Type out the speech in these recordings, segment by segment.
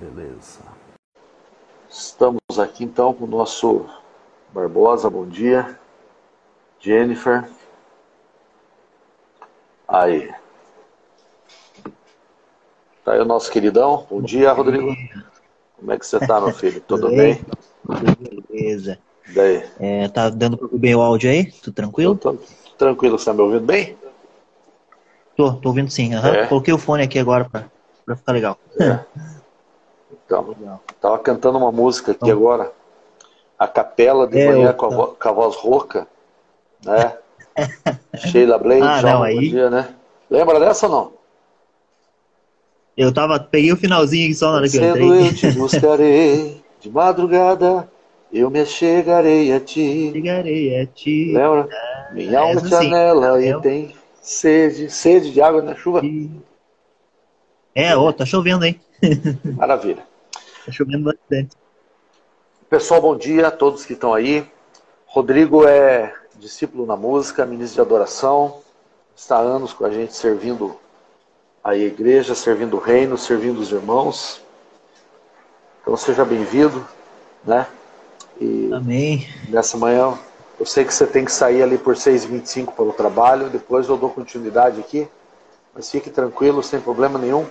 Beleza. Estamos aqui então com o nosso Barbosa, bom dia. Jennifer. Aí. Tá aí o nosso queridão. Bom dia, Rodrigo. Como é que você tá, meu filho? Tudo bem? Beleza. Daí? É, tá dando pra bem o áudio aí? Tudo tranquilo? Tô, tô tranquilo, você tá me ouvindo bem? Tô, tô ouvindo sim. Uhum. É. Coloquei o fone aqui agora pra, pra ficar legal. É. Então, cantando uma música aqui então, agora. A capela de é, manhã com, a voz, com a voz rouca, né? Sheila Blade, ah, não, aí... dia, né? Lembra dessa ou não? Eu tava, peguei o finalzinho só na hora que eu entrei. eu te buscarei de madrugada, eu me chegarei a ti. Chegarei a ti. Lembra? Ah, Minha alma te anela e tem sede, sede de água na chuva. É, ó, tá chovendo, hein? Maravilha. Tá chovendo bastante. Pessoal, bom dia a todos que estão aí. Rodrigo é discípulo na música, ministro de adoração, está há anos com a gente servindo a igreja, servindo o reino, servindo os irmãos. Então seja bem-vindo, né? E Amém. Nessa manhã, eu sei que você tem que sair ali por 6h25 para o trabalho, depois eu dou continuidade aqui, mas fique tranquilo, sem problema nenhum.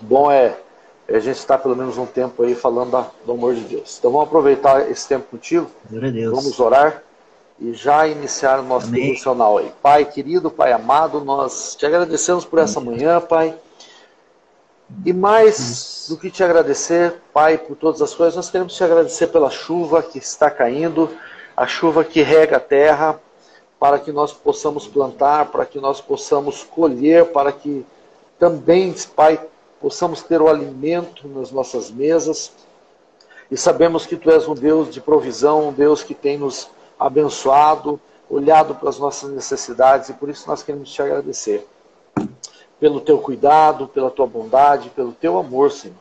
Bom é, é a gente estar pelo menos um tempo aí falando da, do amor de Deus. Então vamos aproveitar esse tempo contigo, vamos orar e já iniciar o nosso Amém. devocional aí. Pai querido, Pai amado, nós te agradecemos por essa manhã, Pai. E mais do que te agradecer, Pai, por todas as coisas, nós queremos te agradecer pela chuva que está caindo, a chuva que rega a terra, para que nós possamos plantar, para que nós possamos colher, para que também, Pai, possamos ter o alimento nas nossas mesas. E sabemos que Tu és um Deus de provisão, um Deus que tem nos abençoado, olhado para as nossas necessidades e por isso nós queremos te agradecer. Pelo teu cuidado, pela tua bondade, pelo teu amor, Senhor.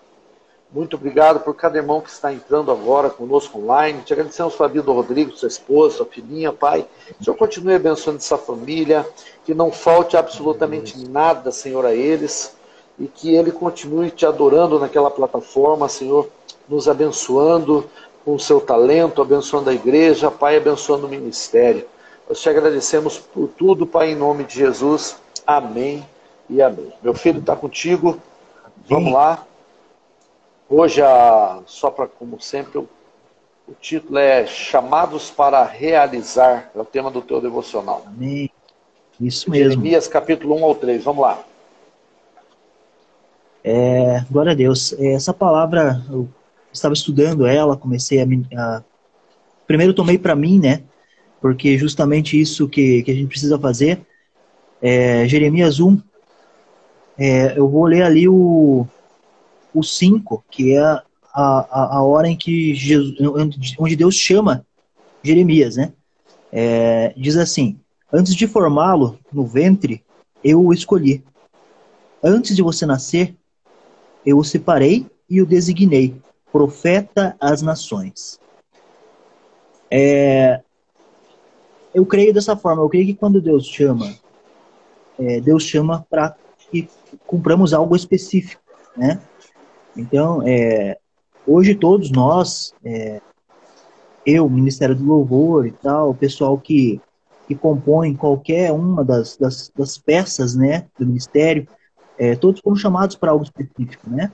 Muito obrigado por cada irmão que está entrando agora conosco online. Te agradecemos pela vida do Rodrigo, sua esposa, sua filhinha, pai. O Senhor continue abençoando essa família, que não falte absolutamente nada, Senhor, a eles, e que ele continue te adorando naquela plataforma, Senhor, nos abençoando, com o seu talento, abençoando a igreja, Pai, abençoando o ministério. Nós te agradecemos por tudo, Pai, em nome de Jesus. Amém e amém. Meu filho está contigo. Vamos lá. Hoje, a, só para, como sempre, o, o título é Chamados para Realizar. É o tema do teu devocional. Amém. Isso mesmo. Jeremias capítulo 1 ao 3. Vamos lá. É, glória a Deus. Essa palavra, eu estava estudando ela, comecei a, a primeiro tomei para mim, né? Porque justamente isso que, que a gente precisa fazer. É, Jeremias 1, é, eu vou ler ali o, o 5, que é a, a, a hora em que Jesus, onde Deus chama Jeremias, né? É, diz assim: Antes de formá-lo no ventre, eu o escolhi. Antes de você nascer, eu o separei e o designei profeta às nações. É, eu creio dessa forma, eu creio que quando Deus chama, é, Deus chama para que cumpramos algo específico, né? Então, é, hoje todos nós, é, eu, Ministério do Louvor e tal, o pessoal que, que compõe qualquer uma das, das, das peças, né, do Ministério, é, todos foram chamados para algo específico, né?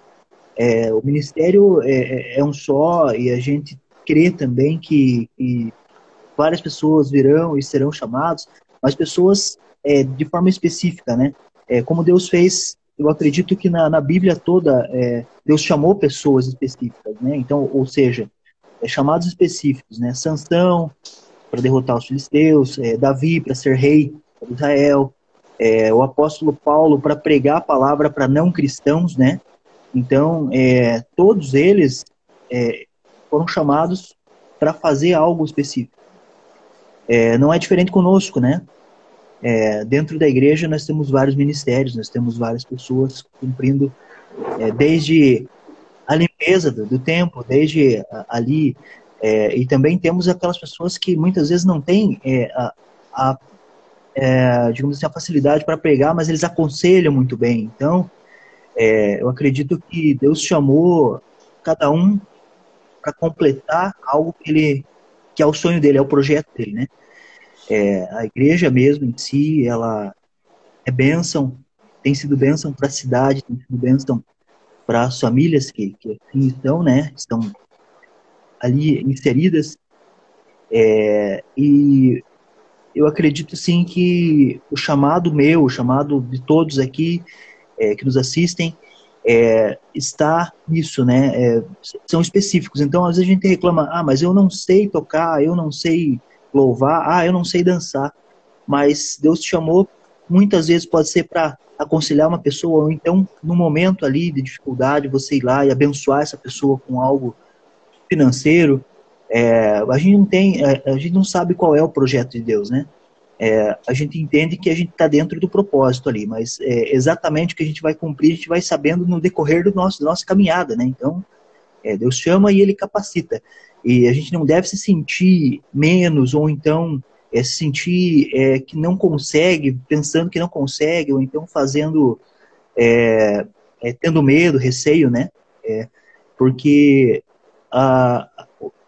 É, o ministério é, é, é, um só e a gente crê também que, que, várias pessoas virão e serão chamados, mas pessoas é, de forma específica, né? É, como Deus fez, eu acredito que na, na Bíblia toda é, Deus chamou pessoas específicas, né? Então, ou seja, chamados específicos, né? Sansão para derrotar os filisteus, Davi para ser rei de Israel, o apóstolo Paulo para pregar a palavra para não cristãos, né? Então, é, todos eles é, foram chamados para fazer algo específico. É, não é diferente conosco, né? É, dentro da igreja nós temos vários ministérios, nós temos várias pessoas cumprindo é, desde a limpeza do, do tempo, desde ali, é, e também temos aquelas pessoas que muitas vezes não têm a, a digamos assim, a facilidade para pregar, mas eles aconselham muito bem. Então, É, eu acredito que Deus chamou cada um para completar algo que ele que é o sonho dele, é o projeto dele, né? É, a igreja mesmo em si, ela é bênção, tem sido bênção para a cidade, tem sido bênção para as famílias que, que assim estão, né? Estão ali inseridas. É, e eu acredito sim que o chamado meu, o chamado de todos aqui é, que nos assistem, é, está nisso, né? É, são específicos. Então, às vezes a gente reclama, ah, mas eu não sei tocar, eu não sei louvar, ah, eu não sei dançar. Mas Deus te chamou, muitas vezes pode ser para aconselhar uma pessoa, ou então, no momento ali de dificuldade, você ir lá e abençoar essa pessoa com algo financeiro. É, a gente não tem, é, a gente não sabe qual é o projeto de Deus, né? É, a gente entende que a gente está dentro do propósito ali, mas é, exatamente o que a gente vai cumprir, a gente vai sabendo no decorrer do nosso, da nossa caminhada, né? Então, é, Deus chama e Ele capacita. E a gente não deve se sentir menos, ou então é, se sentir que não consegue, pensando que não consegue, ou então fazendo, tendo medo, receio, né? Porque a,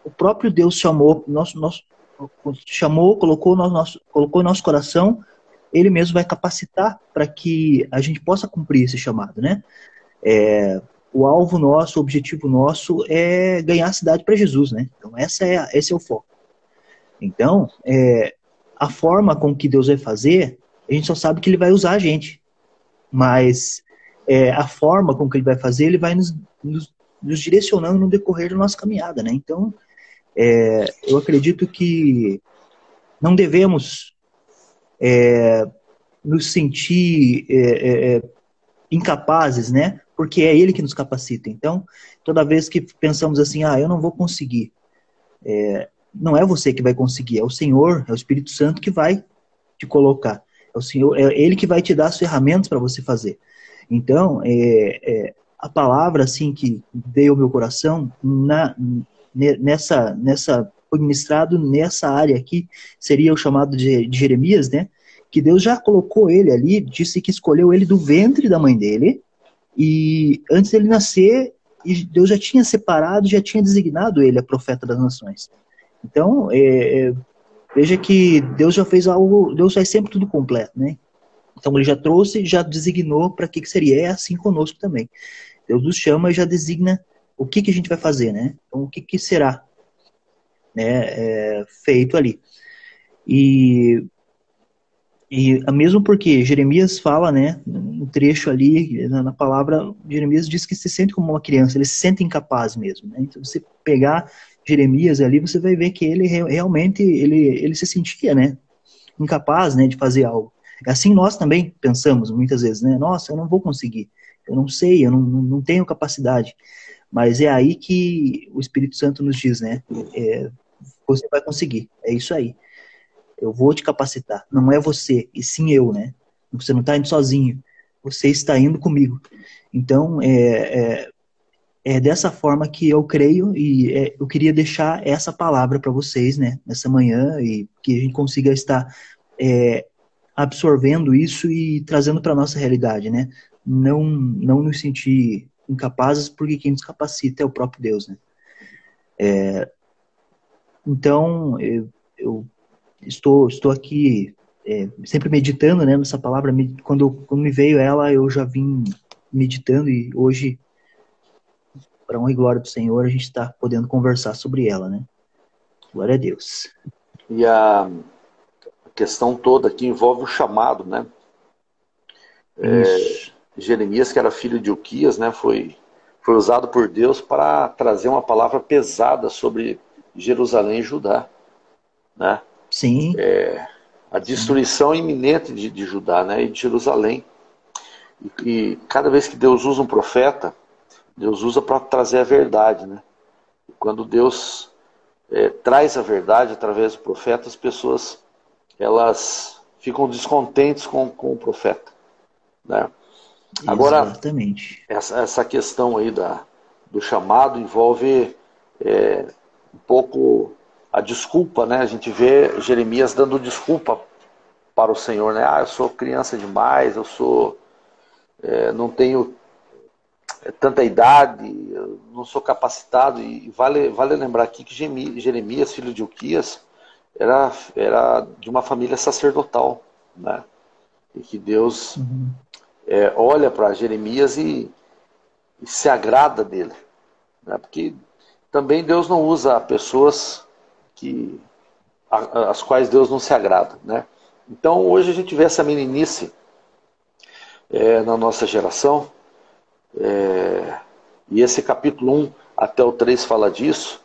o próprio Deus chamou, nosso, nosso, chamou, colocou no nosso, colocou no nosso coração, ele mesmo vai capacitar para que a gente possa cumprir esse chamado, né? É, o alvo nosso, o objetivo nosso é ganhar a cidade para Jesus, né? Então essa é, esse é o foco. Então, é, a forma com que Deus vai fazer, a gente só sabe que Ele vai usar a gente, mas é, a forma com que Ele vai fazer, Ele vai nos, nos, nos direcionando no decorrer da nossa caminhada, né? Então, é, eu acredito que não devemos é, nos sentir é, é, é, incapazes, né? Porque é Ele que nos capacita. Então, toda vez que pensamos assim, ah, eu não vou conseguir, é, não é você que vai conseguir, é o Senhor, é o Espírito Santo que vai te colocar. É o Senhor, é Ele que vai te dar as ferramentas para você fazer. Então, é, a palavra assim que veio ao meu coração na, nessa, nessa, foi ministrado nessa área aqui, seria o chamado de, de Jeremias, né? Que Deus já colocou ele ali, disse que escolheu ele do ventre da mãe dele, e antes dele nascer, Deus já tinha separado, já tinha designado ele a profeta das nações. Então, é, é, veja que Deus já fez algo, Deus faz sempre tudo completo, né? Então ele já trouxe, já designou para que, que seria. É assim conosco também. Deus nos chama e já designa o que, que a gente vai fazer, né? Então, o que, que será né, é, feito ali. E, e mesmo porque Jeremias fala, né, um trecho ali, na, na, palavra, Jeremias diz que se sente como uma criança, ele se sente incapaz mesmo. Né? Então, você pegar Jeremias ali, você vai ver que ele realmente, ele, ele se sentia, né, incapaz, né, de fazer algo. Assim nós também pensamos muitas vezes, né, nossa, eu não vou conseguir, eu não sei, eu não, não tenho capacidade. Mas é aí que o Espírito Santo nos diz, né? É, você vai conseguir. É isso aí. Eu vou te capacitar. Não é você, e sim eu, né? Você não está indo sozinho. Você está indo comigo. Então, é, é, é dessa forma que eu creio e é, eu queria deixar essa palavra para vocês, né? Nessa manhã e que a gente consiga estar é, absorvendo isso e trazendo para nossa realidade, né? Não, não nos sentir incapazes, porque quem nos capacita é o próprio Deus, né? É, então, eu, eu, estou, estou aqui é, sempre meditando né, nessa palavra. Quando, quando me veio ela, eu já vim meditando e hoje, para honra e glória do Senhor, a gente está podendo conversar sobre ela, né? Glória a Deus. E a questão toda aqui envolve o chamado, né? É, Jeremias, que era filho de Uquias, né, foi, foi usado por Deus para trazer uma palavra pesada sobre Jerusalém e Judá. Né? Sim. É, a destruição Sim. iminente de, de, Judá né, e de Jerusalém. E, e, cada vez que Deus usa um profeta, Deus usa para trazer a verdade. Né? E quando Deus é, traz a verdade através do profeta, as pessoas elas ficam descontentes com, com o profeta. Né? Agora, Exatamente. Essa, essa questão aí da, do chamado envolve é, um pouco a desculpa, né? A gente vê Jeremias dando desculpa para o Senhor, né? Ah, eu sou criança demais, eu sou, é, não tenho é tanta idade, não sou capacitado. E vale, vale lembrar aqui que Jeremias, filho de Uquias, era, era de uma família sacerdotal, né? E que Deus uhum. É, olha para Jeremias e, e, se agrada dele, né? Porque também Deus não usa pessoas que as quais Deus não se agrada, né? Então hoje a gente vê essa meninice é, na nossa geração é, e esse capítulo 1 até o 3 fala disso.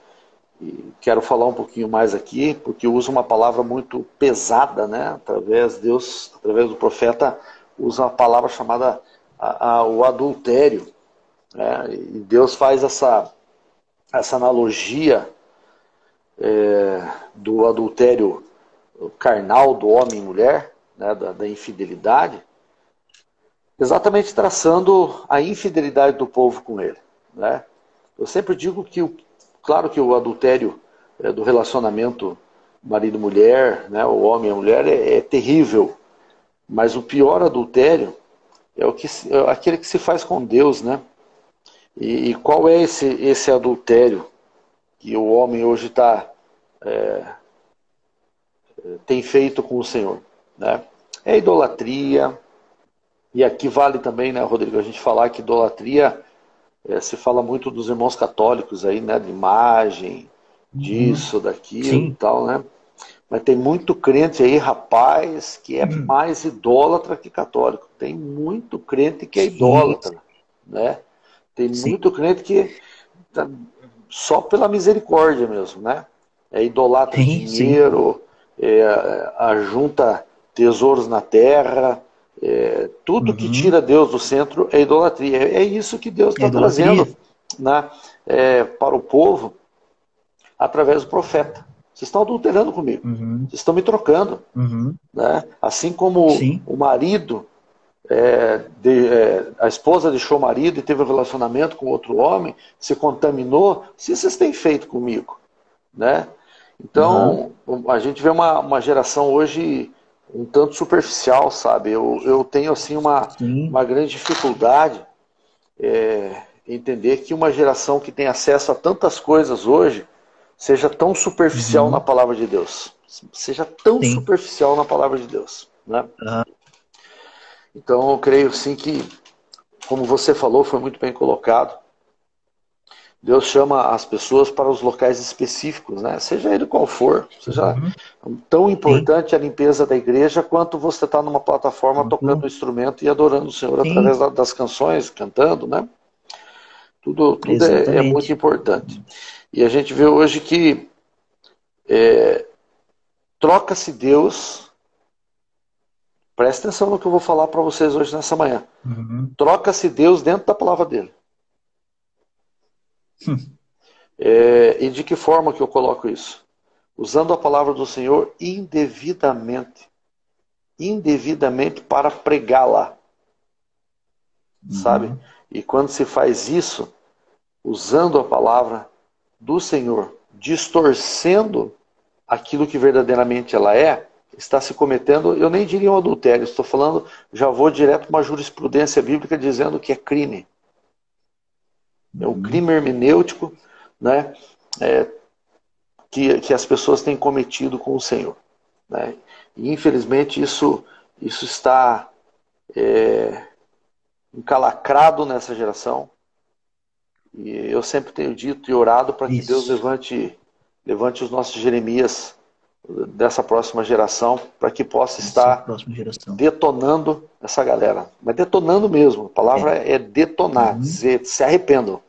E quero falar um pouquinho mais aqui, porque usa uma palavra muito pesada, né? Através Deus, através do profeta, usa uma palavra chamada a, a, o adultério. Né? E Deus faz essa, essa analogia é, do adultério carnal do homem e mulher, né? da, da infidelidade, exatamente traçando a infidelidade do povo com ele. Né? Eu sempre digo que, claro que o adultério é, do relacionamento marido-mulher, né, o homem e a mulher, é, é, terrível. Mas o pior adultério é, o que, é aquele que se faz com Deus. Né? E, e qual é esse, esse adultério que o homem hoje está é, tem feito com o Senhor? Né? É idolatria, e aqui vale também, né, Rodrigo, a gente falar que idolatria é, se fala muito dos irmãos católicos aí, né, de imagem, disso, uhum. daquilo Sim. e tal, né? Mas tem muito crente aí, rapaz, que é uhum. mais idólatra que católico. Tem muito crente que é idólatra, Sim. né? Tem Sim. muito crente que tá só pela misericórdia mesmo, né? É idolatra dinheiro, é, ajunta tesouros na terra, é, tudo uhum. que tira Deus do centro é idolatria. É isso que Deus está é trazendo né, é, para o povo através do profeta. Vocês estão adulterando comigo. Uhum. Vocês estão me trocando. Uhum. Né? Assim como Sim. o marido, é, de, é, a esposa deixou o marido e teve um relacionamento com outro homem, se contaminou. Que vocês têm feito comigo? Né? Então, uhum. a gente vê uma, uma geração hoje um tanto superficial, sabe? Eu, eu tenho assim uma, uma grande dificuldade é, entender que uma geração que tem acesso a tantas coisas hoje seja tão superficial uhum. na palavra de Deus. Seja tão sim. superficial na palavra de Deus. Né? Uhum. Então eu creio sim que, como você falou, foi muito bem colocado. Deus chama as pessoas para os locais específicos, né? Seja ele qual for, seja uhum. tão importante Sim. a limpeza da igreja quanto você estar tá numa plataforma uhum. tocando um instrumento e adorando o Senhor Sim. através das canções, cantando, né? Tudo, tudo é, é, muito importante. E a gente vê hoje que é, troca-se Deus. Presta atenção no que eu vou falar para vocês hoje nessa manhã. Uhum. Troca-se Deus dentro da palavra dele. É, e de que forma que eu coloco isso? Usando a palavra do Senhor indevidamente. Indevidamente para pregá-la. Uhum. Sabe? E quando se faz isso, usando a palavra do Senhor, distorcendo aquilo que verdadeiramente ela é, está se cometendo, eu nem diria um adultério, estou falando, já vou direto para uma jurisprudência bíblica dizendo que é crime. É um crime hermenêutico né, é, que, que as pessoas têm cometido com o Senhor. Né? E infelizmente isso, isso está é, encalacrado nessa geração. E eu sempre tenho dito e orado para que Deus levante, levante os nossos Jeremias dessa próxima geração para que possa estar detonando essa galera. Mas detonando mesmo. A palavra é, é detonar, uhum. dizer, se arrependam.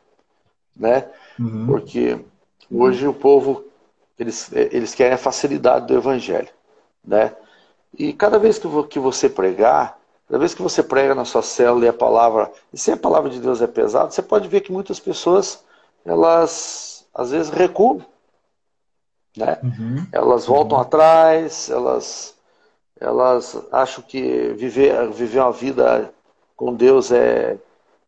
Né? Uhum. Porque hoje o povo, eles, eles querem a facilidade do evangelho. Né? E cada vez que, que você pregar, cada vez que você prega na sua célula e a palavra, e se a palavra de Deus é pesada, você pode ver que muitas pessoas, elas às vezes recuam. Né? Uhum. Elas voltam uhum. atrás, elas, elas acham que viver, viver uma vida com Deus é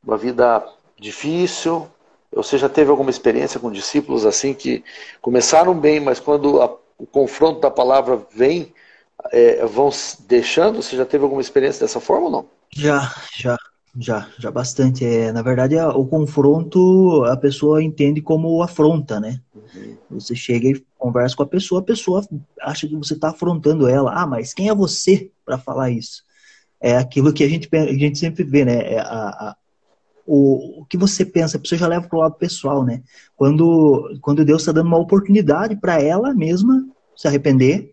uma vida difícil. Você já teve alguma experiência com discípulos assim que começaram bem, mas quando a, o confronto da palavra vem, é, vão deixando? Você já teve alguma experiência dessa forma ou não? Já, já. Já, já bastante. É, na verdade, o confronto a pessoa entende como afronta, né? Uhum. Você chega e conversa com a pessoa, a pessoa acha que você está afrontando ela. Ah, mas quem é você para falar isso? É aquilo que a gente, a gente sempre vê, né? É a, a, o, o que você pensa, a pessoa já leva para o lado pessoal, né? Quando, quando Deus está dando uma oportunidade para ela mesma se arrepender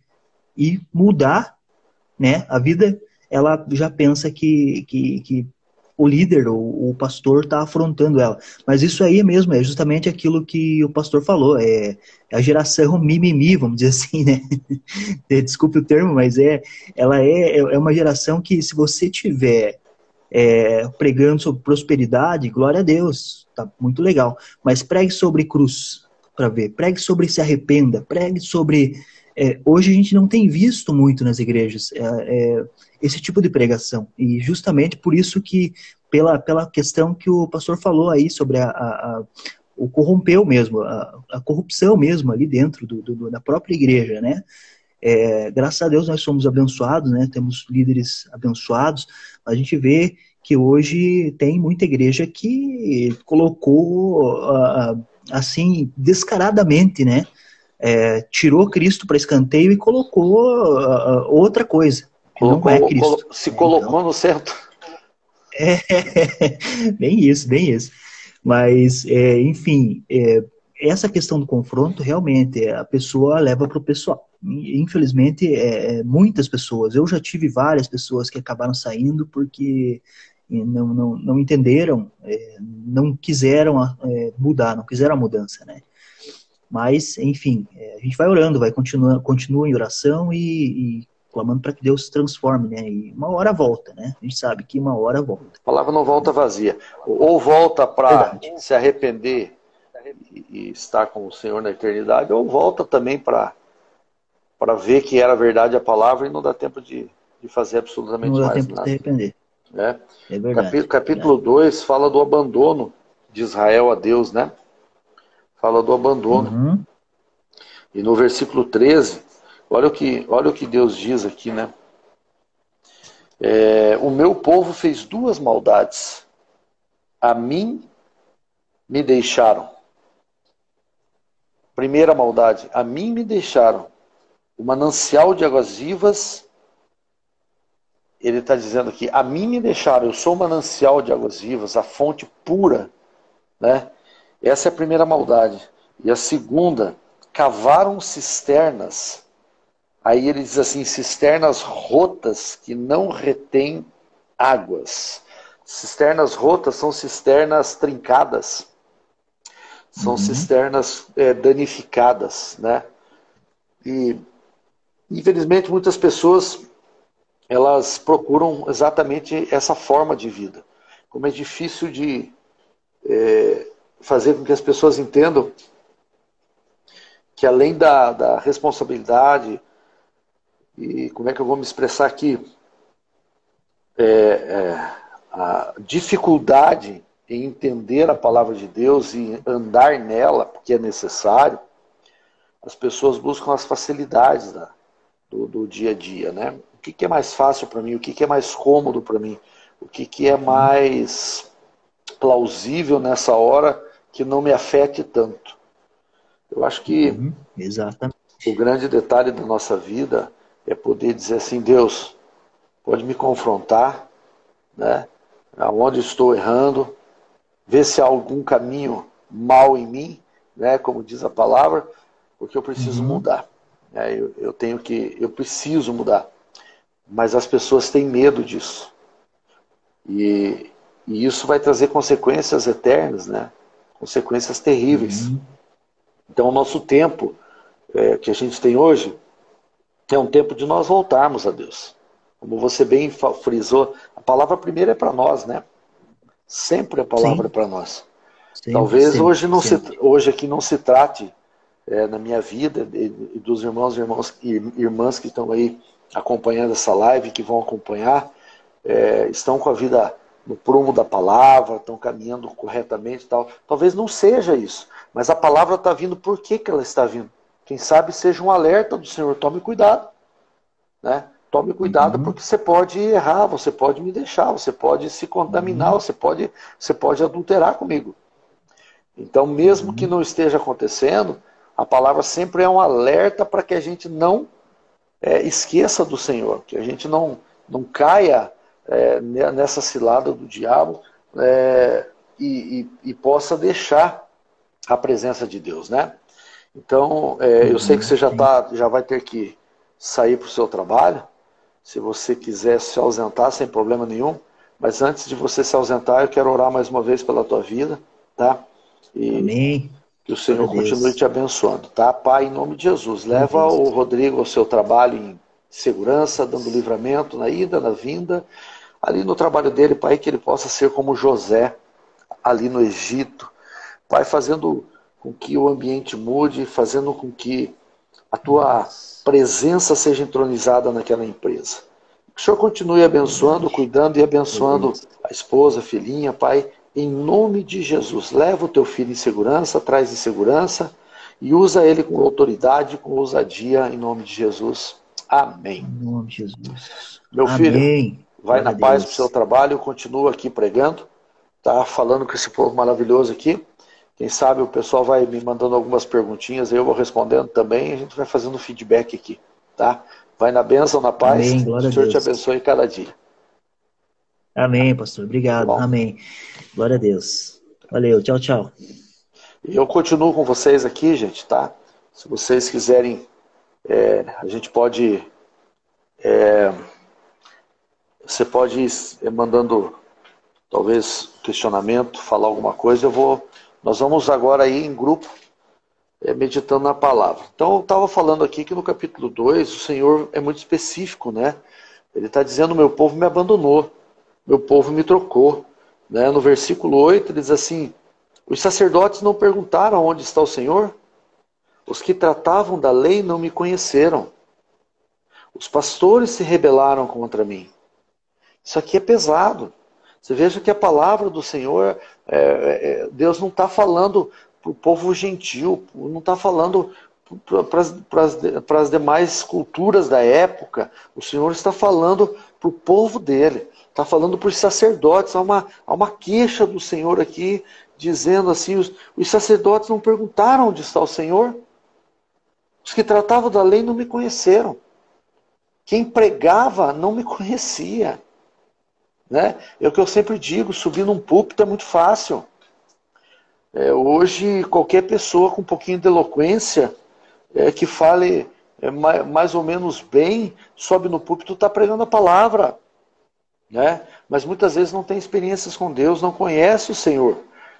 e mudar, né? A vida, ela já pensa que, que, que o líder, o, o pastor, está afrontando ela. Mas isso aí mesmo, é justamente aquilo que o pastor falou, é, é a geração mimimi, vamos dizer assim, né? Desculpe o termo, mas é, ela é, é uma geração que se você tiver é, pregando sobre prosperidade, glória a Deus, tá muito legal. Mas pregue sobre cruz, para ver. Pregue sobre se arrependa, pregue sobre. É, hoje a gente não tem visto muito nas igrejas é, é, esse tipo de pregação. E justamente por isso que, pela, pela questão que o pastor falou aí sobre a, a, a o corrompeu mesmo, a, a, corrupção mesmo ali dentro do, do, da própria igreja, né? É, graças a Deus nós somos abençoados, né? Temos líderes abençoados. A gente vê que hoje tem muita igreja que colocou assim descaradamente, né? É, tirou Cristo para escanteio e colocou outra coisa. Colocou, não é Cristo. Se colocou então, no centro. É, bem isso, bem isso. Mas, é, enfim, é, essa questão do confronto, realmente, a pessoa leva para o pessoal. Infelizmente, é, é, muitas pessoas, eu já tive várias pessoas que acabaram saindo porque não, não, não entenderam, é, não quiseram mudar, não quiseram a mudança, né? Mas, enfim, é, a gente vai orando, vai continuar, continua em oração e, e clamando para que Deus se transforme, né? E uma hora volta, né? A gente sabe que uma hora volta. A palavra não volta vazia. Ou volta para se arrepender e estar com o Senhor na eternidade, ou volta também para para ver que era verdade a palavra e não dá tempo de, de fazer absolutamente não dá tempo nada. De arrepender. É. É verdade, capítulo 2 fala do abandono de Israel a Deus, né? Fala do abandono. Uhum. E no versículo 13, olha o que, olha o que Deus diz aqui, né? É, o meu povo fez duas maldades. A mim me deixaram Primeira maldade, a mim me deixaram o manancial de águas vivas. Ele está dizendo aqui, a mim me deixaram, eu sou o manancial de águas vivas, a fonte pura. Né? Essa é a primeira maldade. E a segunda, cavaram cisternas. Aí ele diz assim: cisternas rotas que não retêm águas. Cisternas rotas são cisternas trincadas. São uhum. cisternas é, danificadas, né? E infelizmente muitas pessoas elas procuram exatamente essa forma de vida. Como é difícil de é, fazer com que as pessoas entendam que além da, da responsabilidade e como é que eu vou me expressar aqui é, é, a dificuldade em entender a palavra de Deus e andar nela, porque é necessário, as pessoas buscam as facilidades da, do, do, dia a dia, né? O que, que é mais fácil para mim? O que, que é mais cômodo para mim? O que, que é mais plausível nessa hora que não me afete tanto? Eu acho que uhum, o grande detalhe da nossa vida é poder dizer assim, Deus, pode me confrontar, né? Aonde estou errando, ver se há algum caminho mal em mim, né, como diz a palavra, porque eu preciso uhum. mudar. É, eu, eu, tenho que, eu preciso mudar. Mas as pessoas têm medo disso. E, e isso vai trazer consequências eternas, né? Consequências terríveis. Uhum. Então, o nosso tempo é, que a gente tem hoje é um tempo de nós voltarmos a Deus. Como você bem frisou, a palavra primeira é para nós, né? Sempre a palavra para nós. Talvez hoje, não se, hoje aqui não se trate é, na minha vida e, dos irmãos e irmãos, irmãs que estão aí acompanhando essa live, que vão acompanhar, é, estão com a vida no prumo da palavra, estão caminhando corretamente e tal. Talvez não seja isso, mas a palavra está vindo, por que, que ela está vindo? Quem sabe seja um alerta do Senhor, tome cuidado. Né? tome cuidado uhum. porque você pode errar, você pode me deixar, você pode se contaminar, uhum. você pode, você pode adulterar comigo. Então, mesmo uhum. que não esteja acontecendo, a palavra sempre é um alerta para que a gente não é, esqueça do Senhor, que a gente não, não caia é, nessa cilada do diabo é, e, e, e, possa deixar a presença de Deus, né? Então, é, eu sei que você já, tá, já vai ter que sair para o seu trabalho. Se você quiser se ausentar, sem problema nenhum. Mas antes de você se ausentar, eu quero orar mais uma vez pela tua vida, tá? E Amém. Que o Senhor continue te abençoando, tá? Pai, em nome de Jesus, leva o Rodrigo ao seu trabalho em segurança, dando livramento na ida, na vinda. Ali no trabalho dele, Pai, que ele possa ser como José, ali no Egito. Pai, fazendo com que o ambiente mude, fazendo com que a tua presença seja entronizada naquela empresa. Que o Senhor continue abençoando, cuidando e abençoando a esposa, a filhinha, Pai, em nome de Jesus. Leva o teu filho em segurança, traz em segurança e usa ele com autoridade, com ousadia, em nome de Jesus. Amém. Em nome de Jesus. Meu Amém. filho, vai na paz para o seu trabalho, eu continuo aqui pregando, tá? Falando com esse povo maravilhoso aqui. Quem sabe o pessoal vai me mandando algumas perguntinhas, eu vou respondendo também, a gente vai fazendo feedback aqui, tá? Vai na bênção, na paz. Amém, glória o Senhor te abençoe cada dia. Amém, pastor. Obrigado. Bom. Amém. Glória a Deus. Valeu. Tchau, tchau. Eu continuo com vocês aqui, gente, tá? Se vocês quiserem, é, a gente pode. É, você pode ir mandando, talvez, questionamento, falar alguma coisa, eu vou nós vamos agora aí em grupo é, meditando na palavra. Então eu estava falando aqui que no capítulo 2 o Senhor é muito específico, né? Ele está dizendo: meu povo me abandonou, meu povo me trocou. Né? No versículo 8 ele diz assim: os sacerdotes não perguntaram onde está o Senhor, os que tratavam da lei não me conheceram, os pastores se rebelaram contra mim. Isso aqui é pesado. Você veja que a palavra do Senhor, é, é, Deus não está falando para o povo gentil, não está falando para as demais culturas da época. O Senhor está falando para o povo dele, está falando para os sacerdotes. Há uma, há uma queixa do Senhor aqui, dizendo assim: os, os sacerdotes não perguntaram onde está o Senhor. Os que tratavam da lei não me conheceram. Quem pregava não me conhecia. Né? É o que eu sempre digo, subir num púlpito é muito fácil. É, hoje, qualquer pessoa com um pouquinho de eloquência, é, que fale é, mais, mais, ou menos bem, sobe no púlpito e está pregando a palavra. Né? Mas muitas vezes não tem experiências com Deus, não conhece o Senhor.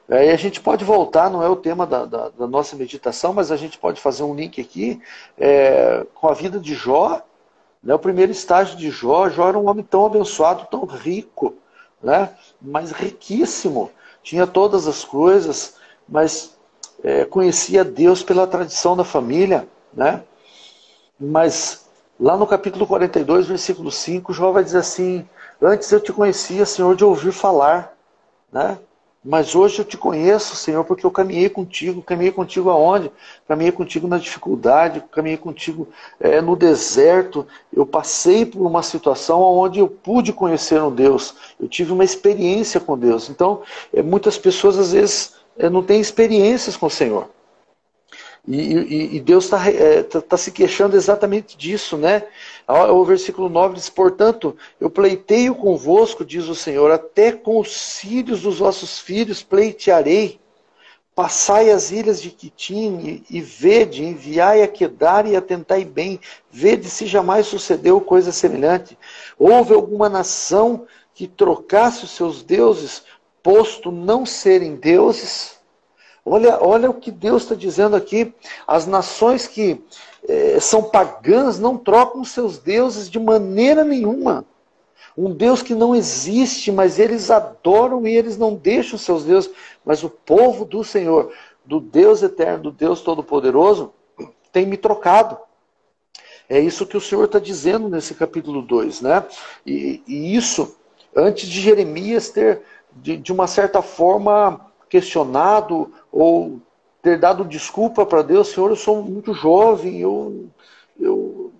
É, e a gente pode voltar, não é o tema da, da, da, nossa meditação, mas a gente pode fazer um link aqui é, com a vida de Jó, né? O primeiro estágio de Jó, Jó era um homem tão abençoado, tão rico, né? mas riquíssimo. Tinha todas as coisas, mas é, conhecia Deus pela tradição da família. Né? Mas lá no capítulo 42, versículo 5, Jó vai dizer assim: Antes eu te conhecia, Senhor, de ouvir falar. Né? Mas hoje eu te conheço, Senhor, porque eu caminhei contigo. Caminhei contigo aonde? Caminhei contigo na dificuldade, caminhei contigo é, no deserto. Eu passei por uma situação onde eu pude conhecer um Deus. Eu tive uma experiência com Deus. Então, é, muitas pessoas às vezes é, não têm experiências com o Senhor. E, e, e Deus está é, tá, tá se queixando exatamente disso, né? O versículo 9 diz: Portanto, eu pleiteio convosco, diz o Senhor, até com os filhos dos vossos filhos pleitearei. Passai as ilhas de Quitim e, e vede, enviai a Quedar e atentai bem, vede se jamais sucedeu coisa semelhante. Houve alguma nação que trocasse os seus deuses, posto não serem deuses? Olha, olha o que Deus está dizendo aqui. As nações que eh, são pagãs não trocam seus deuses de maneira nenhuma. Um Deus que não existe, mas eles adoram e eles não deixam seus deuses. Mas o povo do Senhor, do Deus eterno, do Deus todo-poderoso, tem me trocado. É isso que o Senhor está dizendo nesse capítulo 2, né? E, e, isso antes de Jeremias ter, de, de uma certa forma, questionado ou ter dado desculpa para Deus, Senhor, eu sou muito jovem, eu, eu,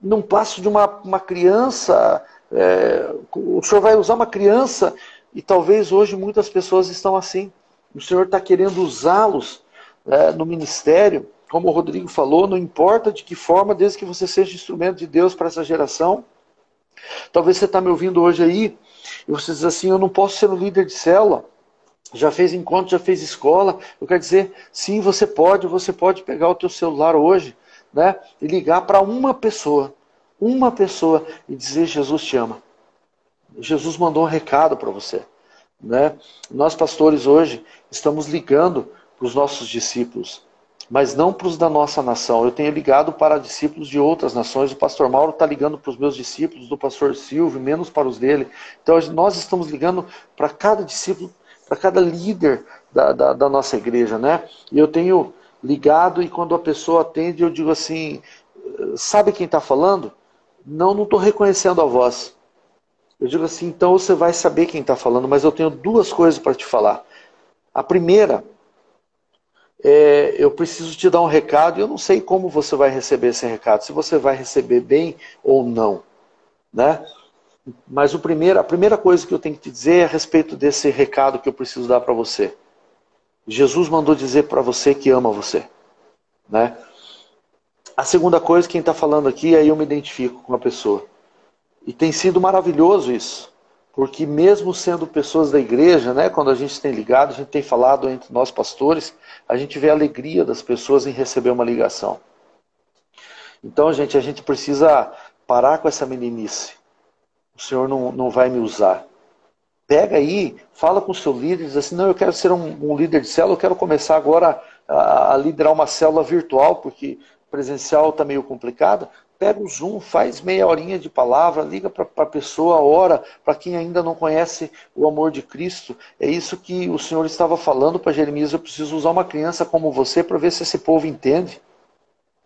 num passo de uma, uma criança. É, o Senhor vai usar uma criança e talvez hoje muitas pessoas estão assim. O Senhor está querendo usá-los é, no ministério, como o Rodrigo falou, não importa de que forma, desde que você seja instrumento de Deus para essa geração. Talvez você está me ouvindo hoje aí e você diz assim: eu não posso ser um líder de célula. Já fez encontro, já fez escola. Eu quero dizer, sim, você pode. Você pode pegar o teu celular hoje, né, e ligar para uma pessoa, uma pessoa e dizer Jesus te ama. Jesus mandou um recado para você, né? Nós pastores hoje estamos ligando para os nossos discípulos, mas não para os da nossa nação. Eu tenho ligado para discípulos de outras nações. O pastor Mauro está ligando para os meus discípulos, do pastor Silvio, menos para os dele. Então nós estamos ligando para cada discípulo, para cada líder da, da, da, nossa igreja, né? E eu tenho ligado e quando a pessoa atende eu digo assim, sabe quem está falando? Não, não estou reconhecendo a voz. Eu digo assim, então você vai saber quem está falando, mas eu tenho duas coisas para te falar. A primeira é, eu preciso te dar um recado e eu não sei como você vai receber esse recado, se você vai receber bem ou não, né? Mas primeiro, a primeira coisa que eu tenho que te dizer é a respeito desse recado que eu preciso dar para você. Jesus mandou dizer para você que ama você, né? A segunda coisa, quem está falando aqui, aí eu me identifico com a pessoa. E tem sido maravilhoso isso. Porque mesmo sendo pessoas da igreja, né, quando a gente tem ligado, a gente tem falado entre nós pastores, a gente vê a alegria das pessoas em receber uma ligação. Então, gente, a gente precisa parar com essa meninice. O Senhor não, não vai me usar. Pega aí, fala com o seu líder, diz assim, não, eu quero ser um, um líder de célula, eu quero começar agora a, a liderar uma célula virtual, porque presencial está meio complicado pega o Zoom, faz meia horinha de palavra, liga para a pessoa, ora, para quem ainda não conhece o amor de Cristo. É isso que o Senhor estava falando para Jeremias. Eu preciso usar uma criança como você para ver se esse povo entende.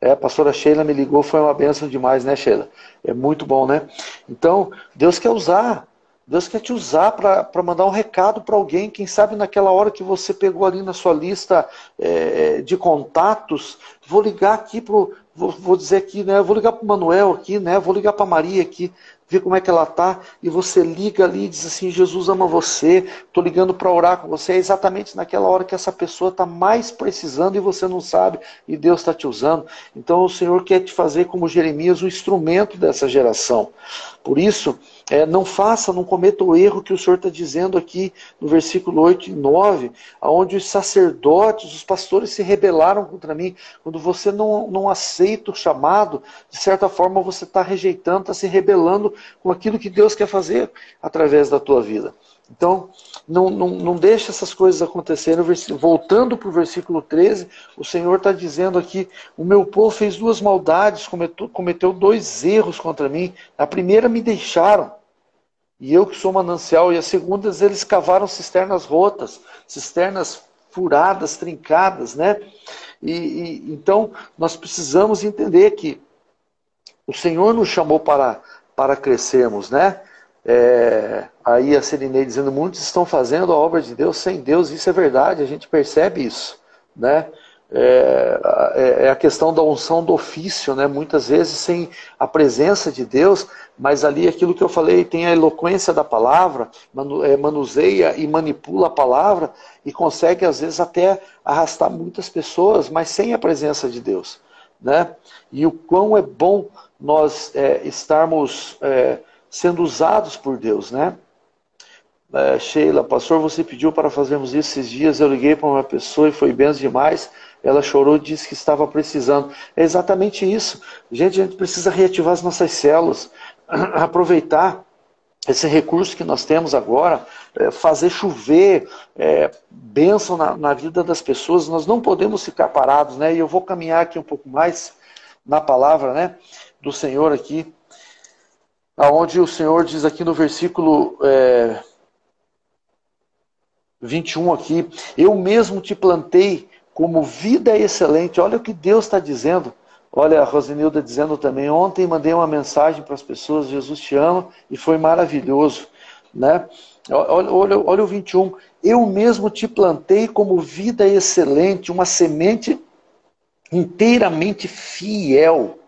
É, a pastora Sheila me ligou, foi uma benção demais, né, Sheila? É muito bom, né? Então, Deus quer usar. Deus quer te usar para mandar um recado para alguém, quem sabe naquela hora que você pegou ali na sua lista é, de contatos, vou ligar aqui pro, vou, vou dizer aqui, né? Vou ligar para o Manuel aqui, né? Vou ligar para Maria aqui, como é que ela tá, e você liga ali e diz assim: Jesus ama você, estou ligando para orar com você. É exatamente naquela hora que essa pessoa está mais precisando e você não sabe, e Deus está te usando. Então o Senhor quer te fazer como Jeremias, o instrumento dessa geração. Por isso, é, não faça, não cometa o erro que o Senhor está dizendo aqui no versículo 8 e 9, onde os sacerdotes, os pastores se rebelaram contra mim. Quando você não, não aceita o chamado, de certa forma você está rejeitando, está se rebelando com aquilo que Deus quer fazer através da tua vida. Então, não, não, não deixe essas coisas acontecerem. Voltando para o versículo 13, o Senhor está dizendo aqui: O meu povo fez duas maldades, cometeu, cometeu dois erros contra mim. A primeira me deixaram, e eu que sou manancial, e a segunda eles cavaram cisternas rotas, cisternas furadas, trincadas, né? E, e, então nós precisamos entender que o Senhor nos chamou para, para crescermos, né? É, aí a Serenei dizendo, muitos estão fazendo a obra de Deus sem Deus, isso é verdade, a gente percebe isso, né? É, é, é, a questão da unção do ofício, né? muitas vezes sem a presença de Deus, mas ali aquilo que eu falei, tem a eloquência da palavra, é, manuseia e manipula a palavra e consegue às vezes até arrastar muitas pessoas, mas sem a presença de Deus. Né? E o quão é bom nós é, estarmos é, sendo usados por Deus, né? É, Sheila, pastor, você pediu para fazermos isso esses dias. Eu liguei para uma pessoa e foi bem demais. Ela chorou e disse que estava precisando. É exatamente isso. Gente, a gente precisa reativar as nossas células, aproveitar esse recurso que nós temos agora, é, fazer chover é, bênção na, na, vida das pessoas. Nós não podemos ficar parados, né? E eu vou caminhar aqui um pouco mais na palavra, né, do Senhor aqui aonde o Senhor diz aqui no versículo é, 21 aqui, eu mesmo te plantei como vida excelente. Olha o que Deus está dizendo. Olha, a Rosenilda dizendo também, ontem mandei uma mensagem para as pessoas, Jesus te ama, e foi maravilhoso. Né? Olha, olha, olha o 21, eu mesmo te plantei como vida excelente, uma semente inteiramente fiel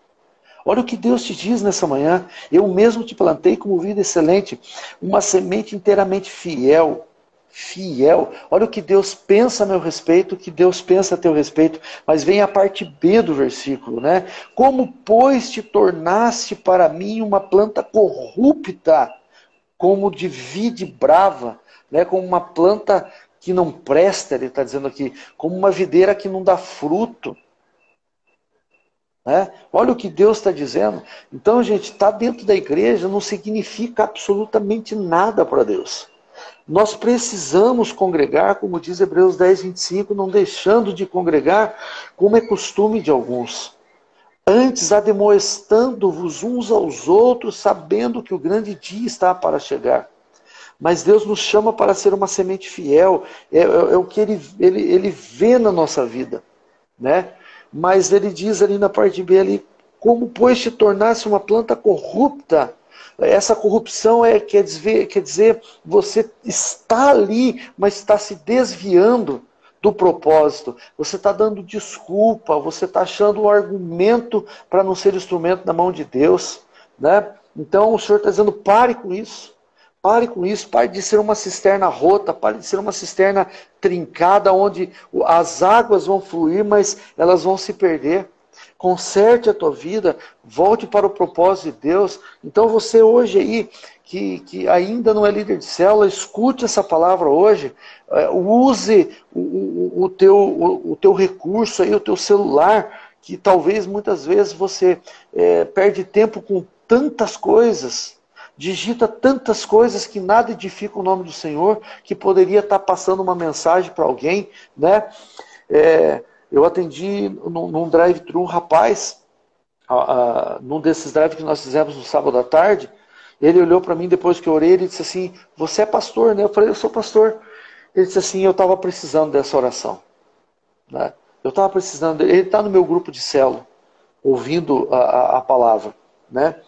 Olha o que Deus te diz nessa manhã. Eu mesmo te plantei como vida excelente, uma semente inteiramente fiel. Fiel. Olha o que Deus pensa a meu respeito, o que Deus pensa a teu respeito. Mas vem a parte B do versículo, né? Como, pois, te tornaste para mim uma planta corrupta, como de vide brava, né? como uma planta que não presta, ele está dizendo aqui, como uma videira que não dá fruto. Né? Olha o que Deus está dizendo. Então, gente, estar tá dentro da igreja não significa absolutamente nada para Deus. Nós precisamos congregar, como diz Hebreus 10, 25, não deixando de congregar, como é costume de alguns. Antes, ademoestando-vos uns aos outros, sabendo que o grande dia está para chegar. Mas Deus nos chama para ser uma semente fiel, é, é, é o que ele, ele, ele vê na nossa vida. Né? Mas ele diz ali na parte B ali, como pois te tornasse uma planta corrupta. Essa corrupção é quer dizer, quer dizer você está ali, mas está se desviando do propósito. Você está dando desculpa, você está achando um argumento para não ser instrumento na mão de Deus. Né? Então o Senhor está dizendo: pare com isso. Pare com isso, pare de ser uma cisterna rota, pare de ser uma cisterna trincada, onde as águas vão fluir, mas elas vão se perder. Conserte a tua vida, volte para o propósito de Deus. Então você hoje aí, que, que ainda não é líder de célula, escute essa palavra hoje, é, use o, o, o, teu, o, o teu recurso aí, o teu celular, que talvez muitas vezes você é, perde tempo com tantas coisas, digita tantas coisas que nada edifica o nome do Senhor, que poderia estar passando uma mensagem para alguém, né? É, eu atendi num, num drive-thru um rapaz, num desses drive que nós fizemos no sábado à tarde, ele olhou para mim depois que eu orei, ele disse assim, você é pastor, né? Eu falei, eu sou pastor. Ele disse assim, eu estava precisando dessa oração. Né? Eu estava precisando, ele está no meu grupo de célula, ouvindo a, a, a palavra, né?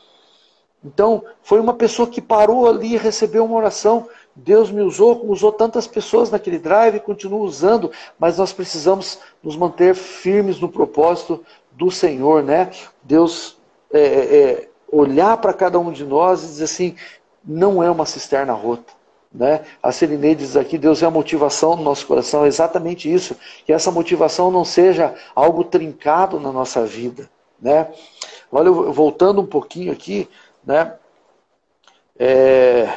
Então, foi uma pessoa que parou ali e recebeu uma oração. Deus me usou, como usou tantas pessoas naquele drive continua usando, mas nós precisamos nos manter firmes no propósito do Senhor, né? Deus é, é, é olhar para cada um de nós e dizer assim: não é uma cisterna rota. Né? A Serenei diz aqui: Deus é a motivação do nosso coração, é exatamente isso, que essa motivação não seja algo trincado na nossa vida. Né? Olha, voltando um pouquinho aqui, né? É,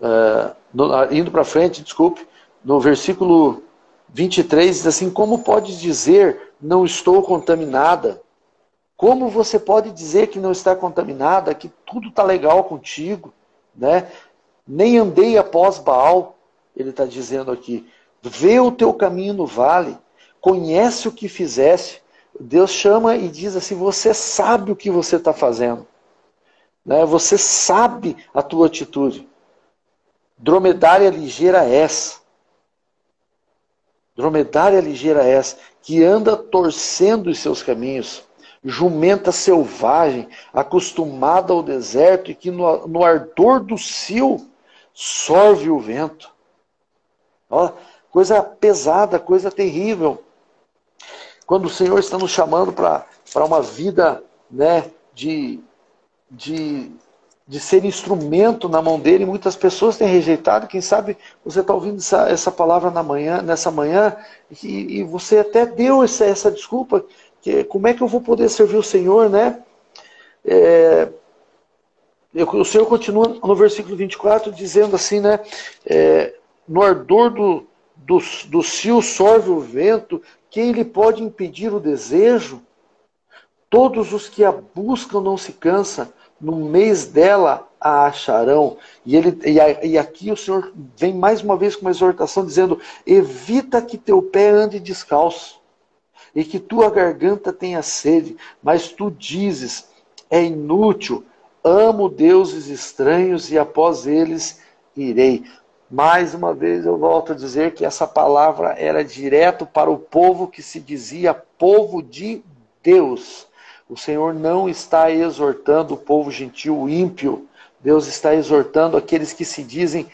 é, no, indo para frente, desculpe, no versículo 23 diz assim: Como pode dizer não estou contaminada? Como você pode dizer que não está contaminada, que tudo está legal contigo, né? Nem andei após Baal, ele está dizendo aqui. Vê o teu caminho no vale, conhece o que fizeste. Deus chama e diz assim: Você sabe o que você está fazendo. Né? Você sabe a tua atitude. Dromedária ligeira és. Dromedária ligeira és, que anda torcendo os seus caminhos. Jumenta selvagem, acostumada ao deserto e que no, no ardor do cio sorve o vento. Ó, coisa pesada, coisa terrível. Quando o Senhor está nos chamando para uma vida né, de de, de ser instrumento na mão dele. Muitas pessoas têm rejeitado. Quem sabe você está ouvindo essa, essa palavra na manhã, nessa manhã e, e você até deu essa, essa desculpa. Que, como é que eu vou poder servir o Senhor, né? É, o Senhor continua no versículo 24 dizendo assim, né? É, no ardor do, do, do cio sorve o vento, quem lhe pode impedir o desejo? Todos os que a buscam não se cansam, no mês dela a acharão. E, ele, e, a, e aqui o Senhor vem mais uma vez com uma exortação dizendo: evita que teu pé ande descalço e que tua garganta tenha sede, mas tu dizes: é inútil, amo deuses estranhos e após eles irei. Mais uma vez eu volto a dizer que essa palavra era direto para o povo que se dizia povo de Deus. O Senhor não está exortando o povo gentil ímpio. Deus está exortando aqueles que se dizem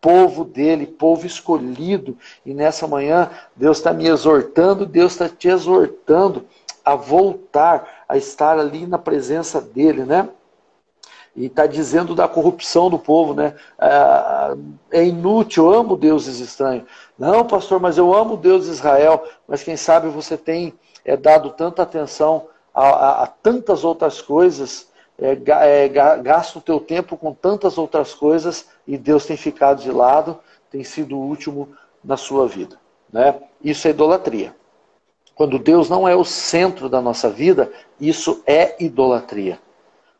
povo dele, povo escolhido. E nessa manhã, Deus está me exortando, Deus está te exortando a voltar a estar ali na presença dele, né? E está dizendo da corrupção do povo, né? Ah, é inútil, eu amo deuses estranhos. Não, pastor, mas eu amo Deus de Israel. Mas quem sabe você tem é, dado tanta atenção a, a, a tantas outras coisas, é, é, gasta o teu tempo com tantas outras coisas e Deus tem ficado de lado, tem sido o último na sua vida. Né? Isso é idolatria. Quando Deus não é o centro da nossa vida, isso é idolatria.